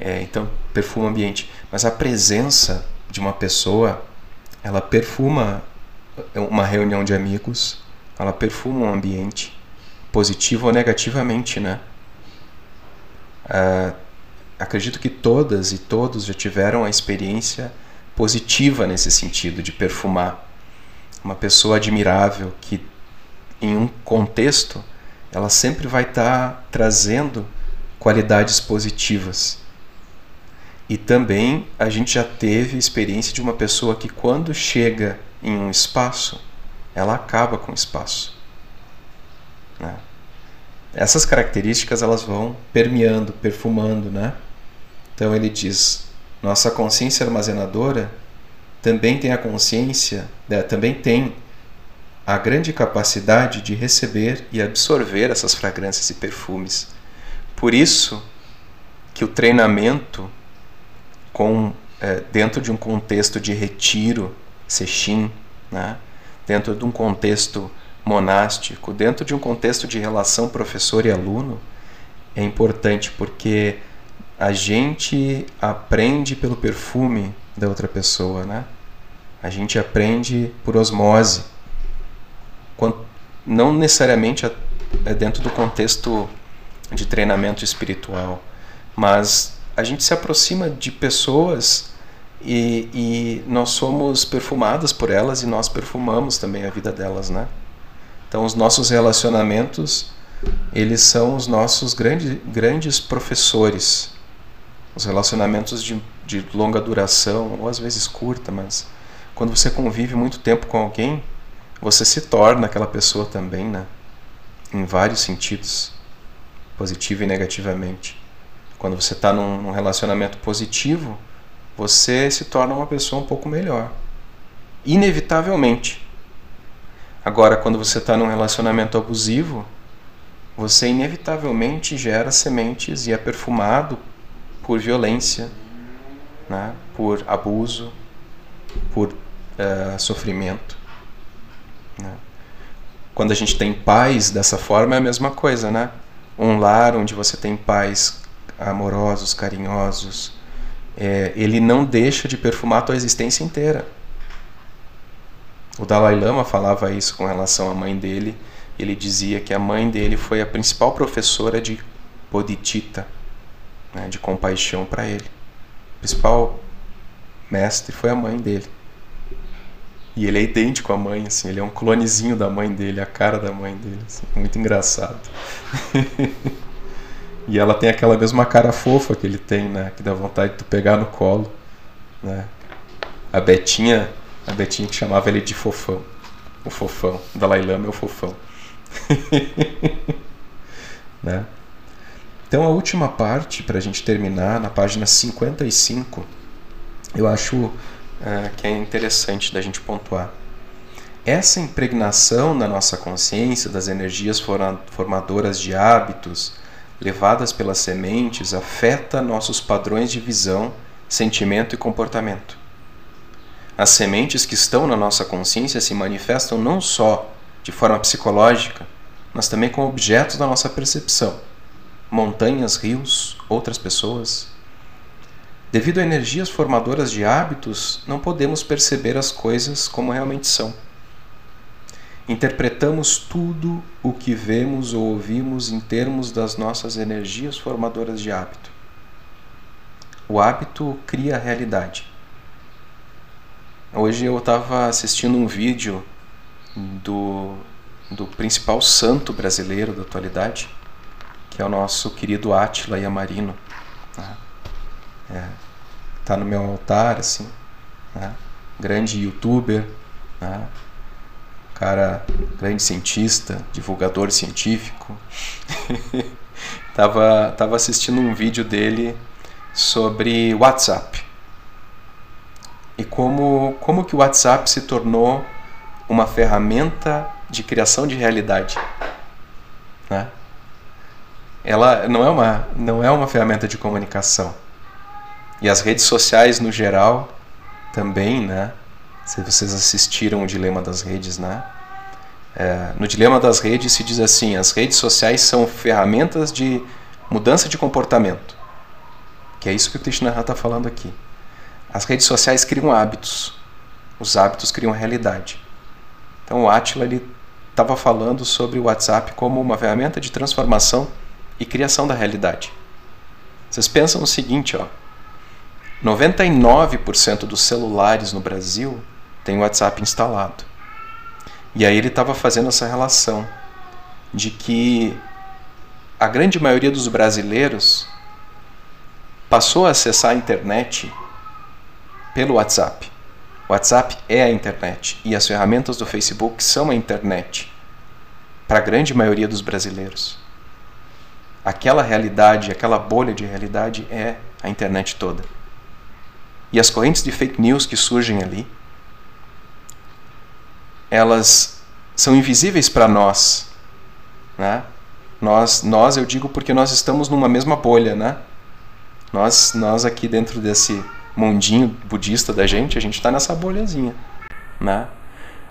Speaker 1: É, então perfuma o ambiente, mas a presença de uma pessoa, ela perfuma uma reunião de amigos, ela perfuma um ambiente, positivo ou negativamente, né? Ah, acredito que todas e todos já tiveram a experiência positiva nesse sentido de perfumar uma pessoa admirável que em um contexto ela sempre vai estar tá trazendo qualidades positivas. E também a gente já teve experiência de uma pessoa que quando chega em um espaço, ela acaba com o espaço. Né? Essas características elas vão permeando, perfumando, né? Então ele diz: nossa consciência armazenadora também tem a consciência, né, também tem a grande capacidade de receber e absorver essas fragrâncias e perfumes. Por isso que o treinamento com é, dentro de um contexto de retiro, sexim, né, dentro de um contexto monástico, dentro de um contexto de relação professor e aluno, é importante porque a gente aprende pelo perfume da outra pessoa, né? A gente aprende por osmose. Não necessariamente é dentro do contexto de treinamento espiritual, mas a gente se aproxima de pessoas e, e nós somos perfumadas por elas e nós perfumamos também a vida delas, né? Então os nossos relacionamentos eles são os nossos grande, grandes professores os relacionamentos de, de longa duração, ou às vezes curta, mas quando você convive muito tempo com alguém, você se torna aquela pessoa também, né? Em vários sentidos, positivo e negativamente. Quando você está num, num relacionamento positivo, você se torna uma pessoa um pouco melhor. Inevitavelmente. Agora, quando você está num relacionamento abusivo, você inevitavelmente gera sementes e é perfumado por violência, né? por abuso, por uh, sofrimento. Né? Quando a gente tem pais dessa forma é a mesma coisa, né? Um lar onde você tem pais amorosos, carinhosos, é, ele não deixa de perfumar a tua existência inteira. O Dalai Lama falava isso com relação à mãe dele. Ele dizia que a mãe dele foi a principal professora de Bodhicitta, né, de compaixão para ele. O principal mestre foi a mãe dele. E ele é idêntico à mãe, assim, ele é um clonezinho da mãe dele, a cara da mãe dele, assim, muito engraçado. e ela tem aquela mesma cara fofa que ele tem, né, que dá vontade de tu pegar no colo, né? A Betinha, a Betinha que chamava ele de fofão. O fofão, Dalai Lama é o fofão. né? Então, a última parte, para a gente terminar, na página 55, eu acho é, que é interessante da gente pontuar. Essa impregnação na nossa consciência das energias formadoras de hábitos levadas pelas sementes afeta nossos padrões de visão, sentimento e comportamento. As sementes que estão na nossa consciência se manifestam não só de forma psicológica, mas também como objetos da nossa percepção montanhas, rios, outras pessoas. Devido a energias formadoras de hábitos, não podemos perceber as coisas como realmente são. Interpretamos tudo o que vemos ou ouvimos em termos das nossas energias formadoras de hábito. O hábito cria a realidade. Hoje eu estava assistindo um vídeo do, do principal santo brasileiro da atualidade, que é o nosso querido Átila Yamarino. Né? É, tá no meu altar, assim, né? grande youtuber, né? cara, grande cientista, divulgador científico. tava, tava assistindo um vídeo dele sobre WhatsApp e como, como que o WhatsApp se tornou uma ferramenta de criação de realidade. Né? Ela não é, uma, não é uma ferramenta de comunicação. E as redes sociais, no geral, também, né? Se vocês assistiram o Dilema das Redes, né? É, no Dilema das Redes se diz assim: as redes sociais são ferramentas de mudança de comportamento. Que é isso que o Krishna está falando aqui. As redes sociais criam hábitos. Os hábitos criam realidade. Então o Attila estava falando sobre o WhatsApp como uma ferramenta de transformação e criação da realidade. Vocês pensam o seguinte, ó. 99% dos celulares no Brasil tem o WhatsApp instalado. E aí ele estava fazendo essa relação de que a grande maioria dos brasileiros passou a acessar a internet pelo WhatsApp. O WhatsApp é a internet e as ferramentas do Facebook são a internet para a grande maioria dos brasileiros. Aquela realidade, aquela bolha de realidade é a internet toda. E as correntes de fake news que surgem ali, elas são invisíveis para nós, né? Nós, nós, eu digo porque nós estamos numa mesma bolha, né? Nós, nós aqui dentro desse mundinho budista da gente, a gente está nessa bolhazinha, né?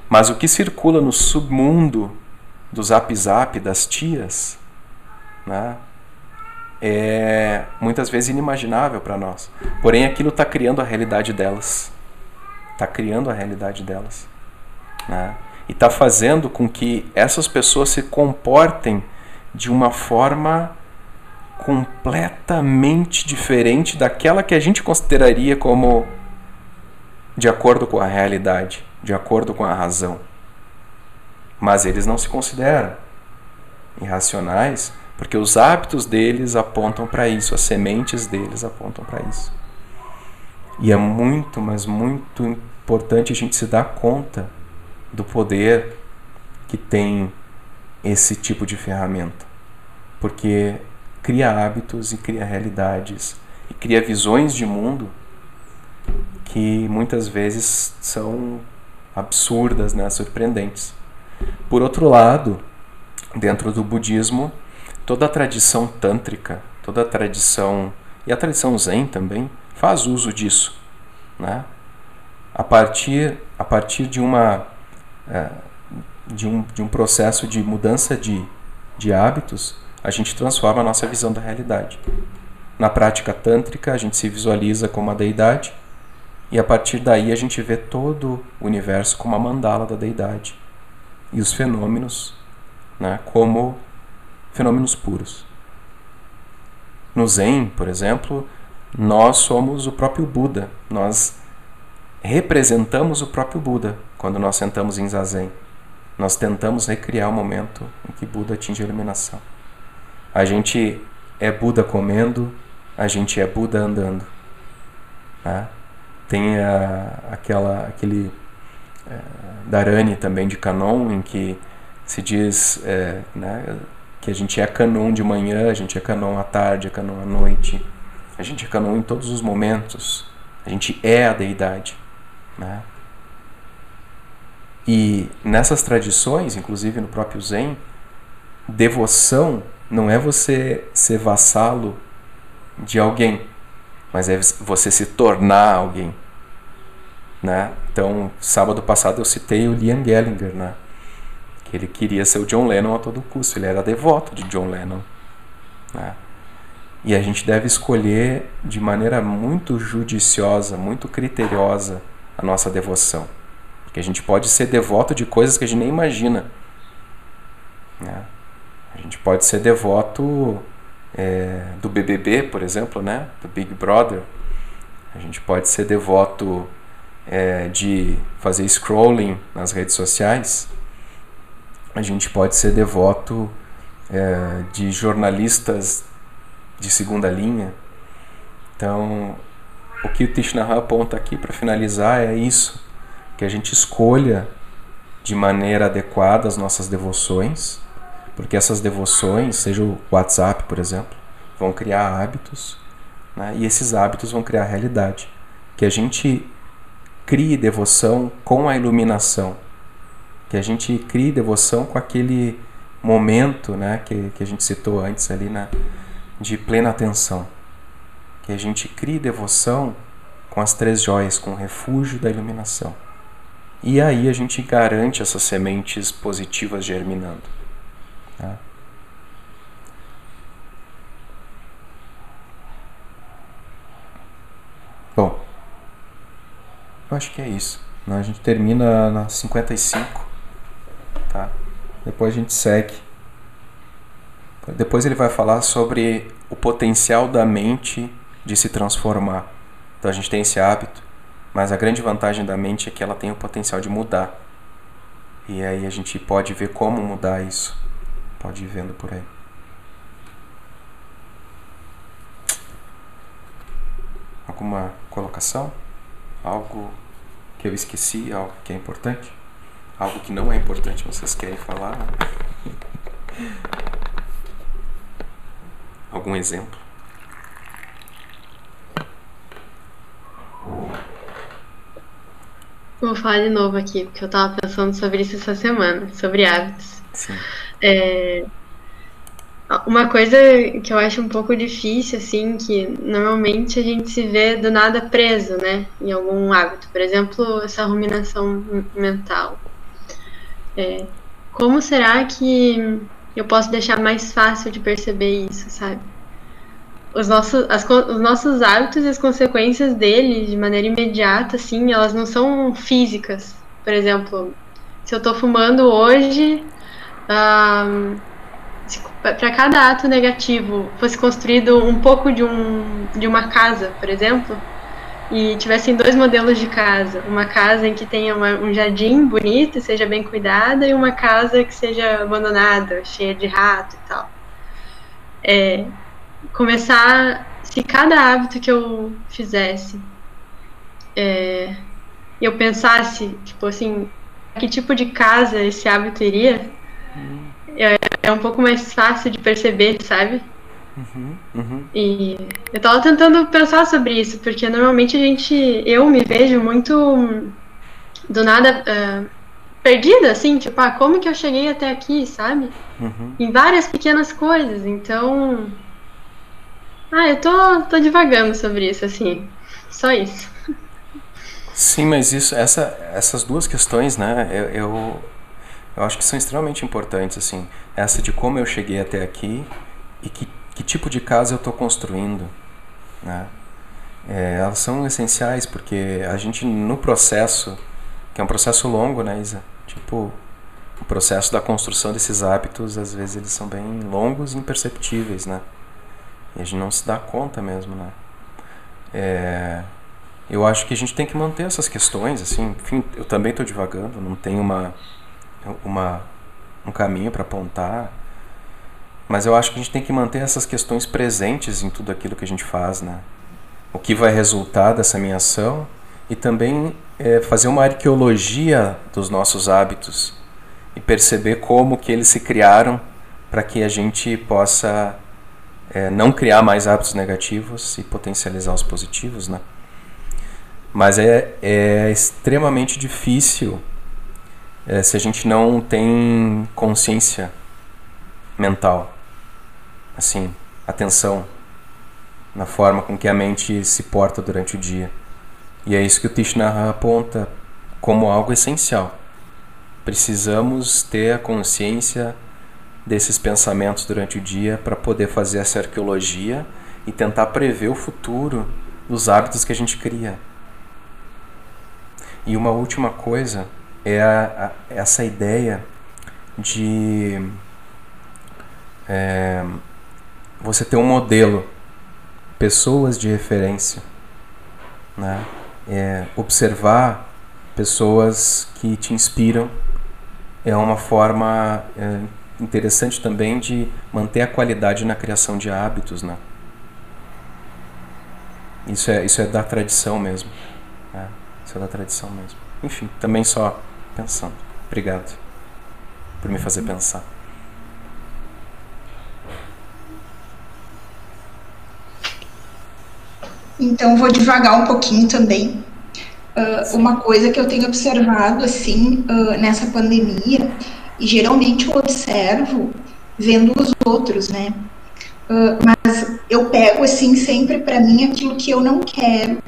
Speaker 1: Mas o que circula no submundo do zap zap das tias, né? É muitas vezes inimaginável para nós. Porém, aquilo está criando a realidade delas. Está criando a realidade delas. Né? E está fazendo com que essas pessoas se comportem de uma forma completamente diferente daquela que a gente consideraria como de acordo com a realidade, de acordo com a razão. Mas eles não se consideram irracionais porque os hábitos deles apontam para isso, as sementes deles apontam para isso. E é muito, mas muito importante a gente se dar conta do poder que tem esse tipo de ferramenta. Porque cria hábitos e cria realidades e cria visões de mundo que muitas vezes são absurdas, né, surpreendentes. Por outro lado, dentro do budismo, toda a tradição tântrica, toda a tradição e a tradição zen também faz uso disso, né? A partir a partir de uma é, de um, de um processo de mudança de, de hábitos, a gente transforma a nossa visão da realidade. Na prática tântrica, a gente se visualiza como a deidade e a partir daí a gente vê todo o universo como a mandala da deidade e os fenômenos né, como fenômenos puros. No Zen, por exemplo, nós somos o próprio Buda, nós representamos o próprio Buda quando nós sentamos em Zazen. Nós tentamos recriar o momento em que Buda atinge a iluminação. A gente é Buda comendo, a gente é Buda andando. Tá? Tem a, aquela, aquele é, Dharani também de Kanon, em que se diz é, né, que a gente é Kanon de manhã, a gente é Kanon à tarde, é Kanon à noite, a gente é Kanon em todos os momentos, a gente é a deidade. Né? E nessas tradições, inclusive no próprio Zen, devoção não é você ser vassalo de alguém, mas é você se tornar alguém. Né? Então, sábado passado eu citei o Liam Gallagher, né? Que ele queria ser o John Lennon a todo custo, ele era devoto de John Lennon. Né? E a gente deve escolher de maneira muito judiciosa, muito criteriosa a nossa devoção. Porque a gente pode ser devoto de coisas que a gente nem imagina. Né? A gente pode ser devoto é, do BBB, por exemplo, né? do Big Brother. A gente pode ser devoto é, de fazer scrolling nas redes sociais. A gente pode ser devoto é, de jornalistas de segunda linha. Então, o que o Tishnaha aponta aqui para finalizar é isso, que a gente escolha de maneira adequada as nossas devoções, porque essas devoções, seja o WhatsApp, por exemplo, vão criar hábitos, né? e esses hábitos vão criar realidade. Que a gente crie devoção com a iluminação, que a gente crie devoção com aquele momento né, que, que a gente citou antes ali na, de plena atenção. Que a gente crie devoção com as três joias, com o refúgio da iluminação. E aí a gente garante essas sementes positivas germinando. Tá? Bom, eu acho que é isso. Né? A gente termina na 55. Tá? Depois a gente segue. Depois ele vai falar sobre o potencial da mente de se transformar. Então a gente tem esse hábito, mas a grande vantagem da mente é que ela tem o potencial de mudar. E aí a gente pode ver como mudar isso. Pode ir vendo por aí. Alguma colocação? Algo que eu esqueci, algo que é importante? Algo que não é importante, vocês querem falar? Algum exemplo?
Speaker 5: Vou falar de novo aqui, porque eu tava pensando sobre isso essa semana, sobre hábitos. É, uma coisa que eu acho um pouco difícil, assim, que normalmente a gente se vê do nada preso, né, em algum hábito. Por exemplo, essa ruminação mental. É, como será que eu posso deixar mais fácil de perceber isso, sabe? Os nossos, as, os nossos hábitos e as consequências deles, de maneira imediata, assim, elas não são físicas. Por exemplo, se eu tô fumando hoje, um, para cada ato negativo fosse construído um pouco de, um, de uma casa, por exemplo, e tivessem dois modelos de casa, uma casa em que tenha uma, um jardim bonito e seja bem cuidada e uma casa que seja abandonada, cheia de rato e tal. É, começar, se cada hábito que eu fizesse, é, eu pensasse, tipo assim, que tipo de casa esse hábito iria, hum é, é um pouco mais fácil de perceber, sabe? Uhum, uhum. E eu tava tentando pensar sobre isso, porque normalmente a gente, eu me vejo muito do nada uh, perdida, assim, tipo, ah, como que eu cheguei até aqui, sabe? Uhum. Em várias pequenas coisas, então. Ah, eu tô, tô divagando sobre isso, assim, só isso.
Speaker 1: Sim, mas isso, essa, essas duas questões, né, eu, eu eu acho que são extremamente importantes, assim, essa de como eu cheguei até aqui e que, que tipo de casa eu estou construindo, né? É, elas são essenciais porque a gente no processo, que é um processo longo, né, Isa? Tipo, o processo da construção desses hábitos, às vezes eles são bem longos e imperceptíveis, né? E a gente não se dá conta mesmo, né? É, eu acho que a gente tem que manter essas questões, assim, enfim, eu também estou divagando, não tenho uma uma, um caminho para apontar. Mas eu acho que a gente tem que manter essas questões presentes em tudo aquilo que a gente faz, né? O que vai resultar dessa minha ação e também é, fazer uma arqueologia dos nossos hábitos e perceber como que eles se criaram para que a gente possa é, não criar mais hábitos negativos e potencializar os positivos, né? Mas é, é extremamente difícil é, se a gente não tem consciência mental, assim, atenção na forma com que a mente se porta durante o dia. E é isso que o Tishnara aponta como algo essencial. Precisamos ter a consciência desses pensamentos durante o dia para poder fazer essa arqueologia e tentar prever o futuro dos hábitos que a gente cria. E uma última coisa é a, a, essa ideia de é, você ter um modelo, pessoas de referência, né? É, observar pessoas que te inspiram é uma forma é, interessante também de manter a qualidade na criação de hábitos, né? Isso é, isso é da tradição mesmo. Né? Isso é da tradição mesmo. Enfim, também só pensando. Obrigado por me fazer pensar.
Speaker 4: Então, vou devagar um pouquinho também. Uh, uma coisa que eu tenho observado, assim, uh, nessa pandemia, e geralmente eu observo vendo os outros, né? Uh, mas eu pego, assim, sempre para mim aquilo que eu não quero.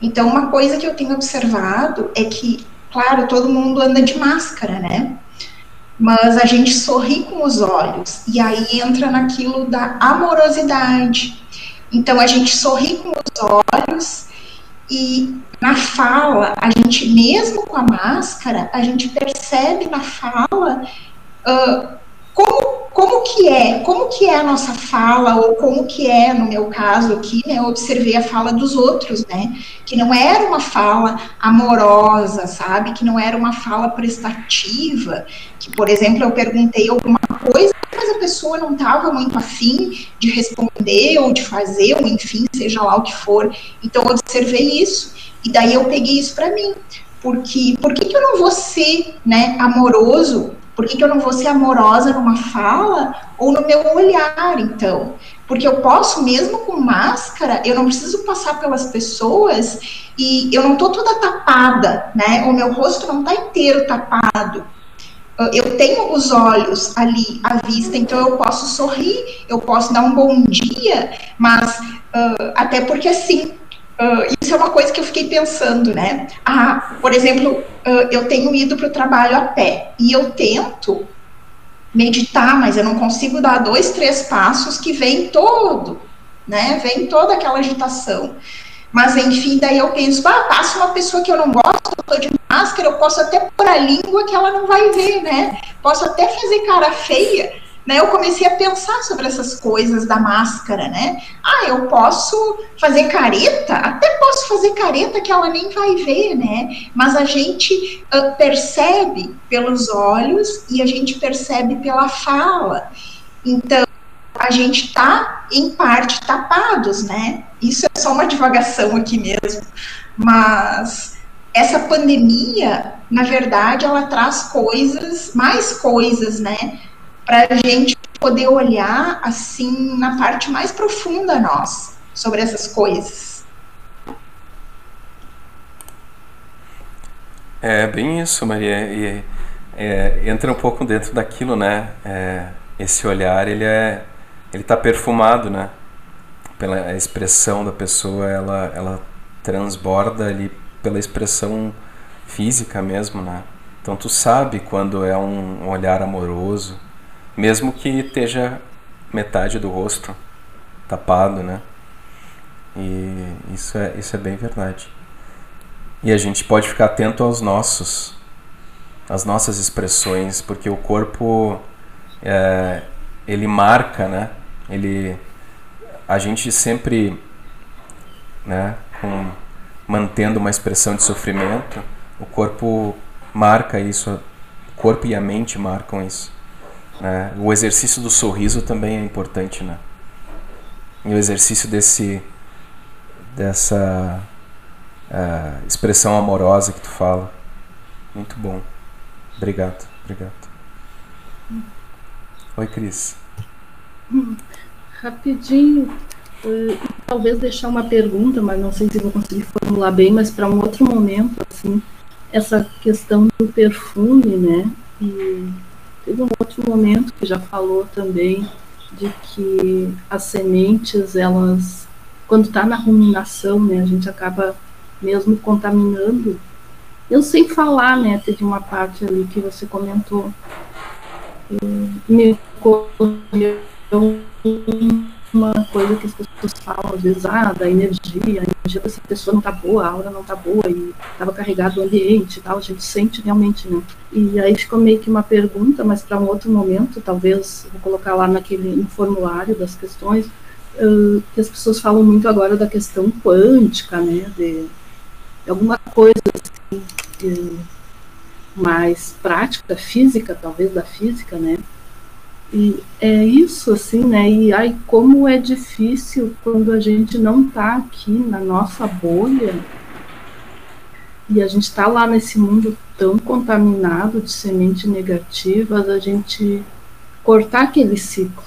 Speaker 4: Então, uma coisa que eu tenho observado é que, claro, todo mundo anda de máscara, né? Mas a gente sorri com os olhos, e aí entra naquilo da amorosidade então a gente sorri com os olhos e na fala, a gente, mesmo com a máscara, a gente percebe na fala uh, como como que é, como que é a nossa fala, ou como que é, no meu caso aqui, né, eu observei a fala dos outros, né, que não era uma fala amorosa, sabe, que não era uma fala prestativa, que, por exemplo, eu perguntei alguma coisa, mas a pessoa não estava muito afim de responder, ou de fazer, ou enfim, seja lá o que for, então eu observei isso, e daí eu peguei isso para mim, porque por que, eu não vou ser, né, amoroso por que, que eu não vou ser amorosa numa fala ou no meu olhar, então? Porque eu posso, mesmo com máscara, eu não preciso passar pelas pessoas e eu não tô toda tapada, né? O meu rosto não tá inteiro tapado. Eu tenho os olhos ali à vista, então eu posso sorrir, eu posso dar um bom dia, mas uh, até porque assim, Uh, isso é uma coisa que eu fiquei pensando, né? Ah, por exemplo, uh, eu tenho ido para o trabalho a pé e eu tento meditar, mas eu não consigo dar dois, três passos que vem todo, né? Vem toda aquela agitação. Mas enfim, daí eu penso, ah, passa uma pessoa que eu não gosto, eu tô de máscara, eu posso até pôr a língua que ela não vai ver, né? Posso até fazer cara feia, né, eu comecei a pensar sobre essas coisas da máscara, né? Ah, eu posso fazer careta? Até posso fazer careta que ela nem vai ver, né? Mas a gente uh, percebe pelos olhos e a gente percebe pela fala. Então, a gente está, em parte, tapados, né? Isso é só uma divagação aqui mesmo. Mas essa pandemia, na verdade, ela traz coisas, mais coisas, né? Para a gente poder olhar assim na parte mais profunda nossa sobre essas coisas.
Speaker 1: É bem isso, Maria. E, é, entra um pouco dentro daquilo, né? É, esse olhar, ele é, ele está perfumado, né? Pela expressão da pessoa, ela, ela transborda ali pela expressão física mesmo, né? Então tu sabe quando é um olhar amoroso, mesmo que esteja metade do rosto tapado, né? E isso é, isso é bem verdade. E a gente pode ficar atento aos nossos, às nossas expressões, porque o corpo é, ele marca, né? Ele, a gente sempre, né? Com, mantendo uma expressão de sofrimento, o corpo marca isso, o corpo e a mente marcam isso. Né? O exercício do sorriso também é importante, né? E o exercício desse dessa uh, expressão amorosa que tu fala. Muito bom. Obrigado, obrigado. Oi, Cris.
Speaker 6: Rapidinho, uh, talvez deixar uma pergunta, mas não sei se vou conseguir formular bem, mas para um outro momento, assim, essa questão do perfume, né? E Teve um outro momento que já falou também de que as sementes, elas, quando está na ruminação, né, a gente acaba mesmo contaminando. Eu sei falar, né, teve uma parte ali que você comentou, me ocorreu uma coisa que as pessoas falam, às vezes, ah, da energia, a energia dessa pessoa não tá boa, a aura não tá boa, e estava carregado o ambiente e tal, a gente sente realmente, né? E aí ficou meio que uma pergunta, mas para um outro momento, talvez, vou colocar lá naquele no formulário das questões, uh, que as pessoas falam muito agora da questão quântica, né? De, de alguma coisa assim, de, mais prática, física, talvez da física, né? E é isso, assim, né? E ai, como é difícil quando a gente não tá aqui na nossa bolha e a gente está lá nesse mundo tão contaminado de sementes negativas, a gente cortar aquele ciclo.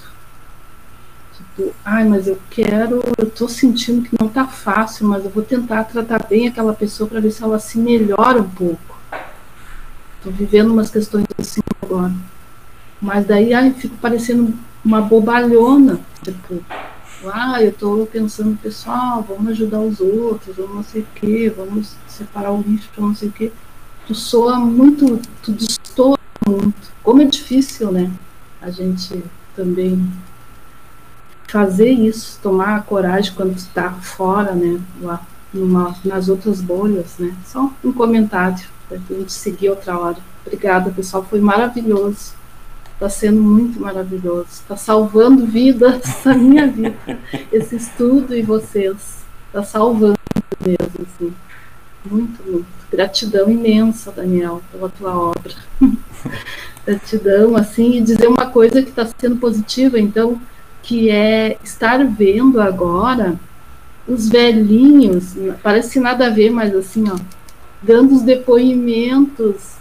Speaker 6: Tipo, ai, mas eu quero, eu tô sentindo que não tá fácil, mas eu vou tentar tratar bem aquela pessoa para ver se ela se melhora um pouco. Tô vivendo umas questões assim agora. Mas daí ai, fico parecendo uma bobalhona. Tipo, ah, eu estou pensando, pessoal, vamos ajudar os outros, vamos não sei o quê, vamos separar o lixo não sei o quê. Tu soa muito, tu destoa muito. Como é difícil, né? A gente também fazer isso, tomar coragem quando está fora, né? Lá numa, nas outras bolhas, né? Só um comentário para a gente seguir outra hora. Obrigada, pessoal, foi maravilhoso. Está sendo muito maravilhoso. Está salvando vidas a minha vida. Esse estudo e vocês. Está salvando mesmo, assim. Muito, muito. Gratidão imensa, Daniel, pela tua obra. Gratidão, assim, e dizer uma coisa que está sendo positiva, então, que é estar vendo agora os velhinhos, parece nada a ver, mas assim, ó, dando os depoimentos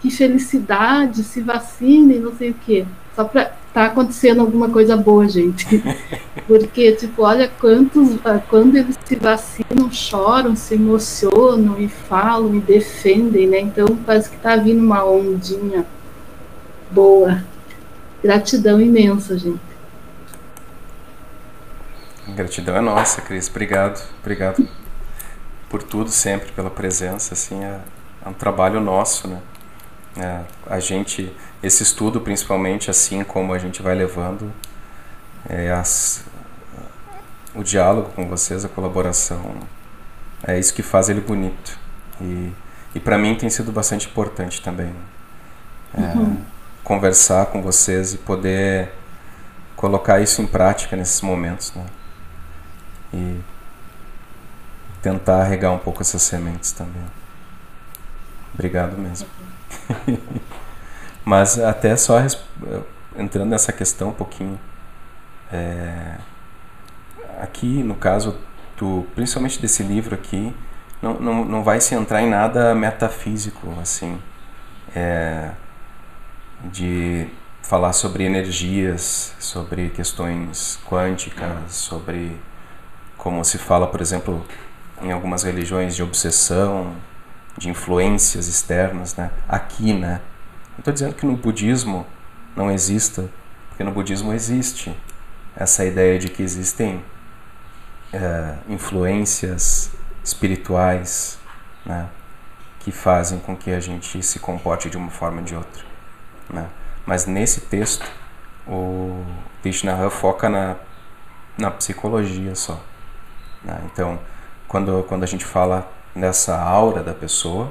Speaker 6: que felicidade, se vacine, não sei o quê. Só para tá acontecendo alguma coisa boa, gente. Porque, tipo, olha quantos, ah, quando eles se vacinam, choram, se emocionam e falam e defendem, né? Então parece que tá vindo uma ondinha boa. Gratidão imensa, gente.
Speaker 1: Gratidão é nossa, Cris. Obrigado, obrigado por tudo sempre, pela presença. Assim, é, é um trabalho nosso, né? É, a gente, esse estudo principalmente, assim como a gente vai levando é, as, o diálogo com vocês, a colaboração, é isso que faz ele bonito. E, e para mim tem sido bastante importante também. É, uhum. Conversar com vocês e poder colocar isso em prática nesses momentos. Né? E tentar regar um pouco essas sementes também. Obrigado mesmo. Mas até só entrando nessa questão um pouquinho, é, aqui no caso do, principalmente desse livro aqui, não, não, não vai se entrar em nada metafísico, assim, é, de falar sobre energias, sobre questões quânticas, sobre como se fala, por exemplo, em algumas religiões de obsessão, de influências externas, né? Aqui, né? Não estou dizendo que no budismo não exista, porque no budismo existe essa ideia de que existem é, influências espirituais, né? Que fazem com que a gente se comporte de uma forma ou de outra, né? Mas nesse texto, o Vishnaha foca na, na psicologia só. Né? Então, quando, quando a gente fala nessa aura da pessoa.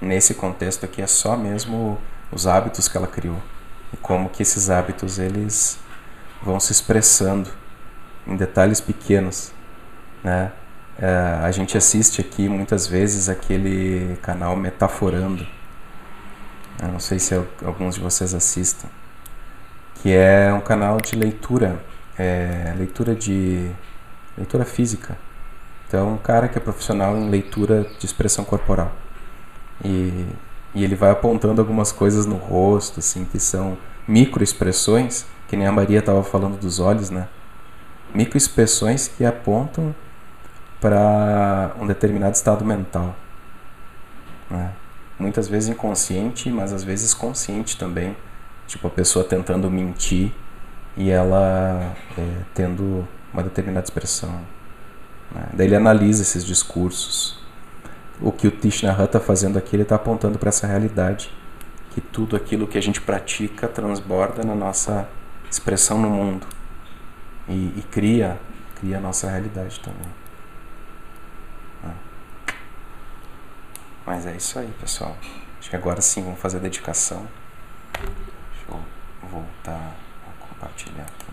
Speaker 1: Nesse contexto aqui é só mesmo os hábitos que ela criou e como que esses hábitos eles vão se expressando em detalhes pequenos, né? É, a gente assiste aqui muitas vezes aquele canal Metaforando. Eu não sei se alguns de vocês assistem, que é um canal de leitura, é, leitura de leitura física, então, um cara que é profissional em leitura de expressão corporal. E, e ele vai apontando algumas coisas no rosto, assim, que são microexpressões, que nem a Maria estava falando dos olhos, né? Microexpressões que apontam para um determinado estado mental. Né? Muitas vezes inconsciente, mas às vezes consciente também. Tipo, a pessoa tentando mentir e ela é, tendo uma determinada expressão. Né? Daí ele analisa esses discursos. O que o Tishnahã está fazendo aqui, ele está apontando para essa realidade. Que tudo aquilo que a gente pratica transborda na nossa expressão no mundo. E, e cria, cria a nossa realidade também. Né? Mas é isso aí, pessoal. Acho que agora sim, vamos fazer a dedicação. Deixa eu voltar a compartilhar.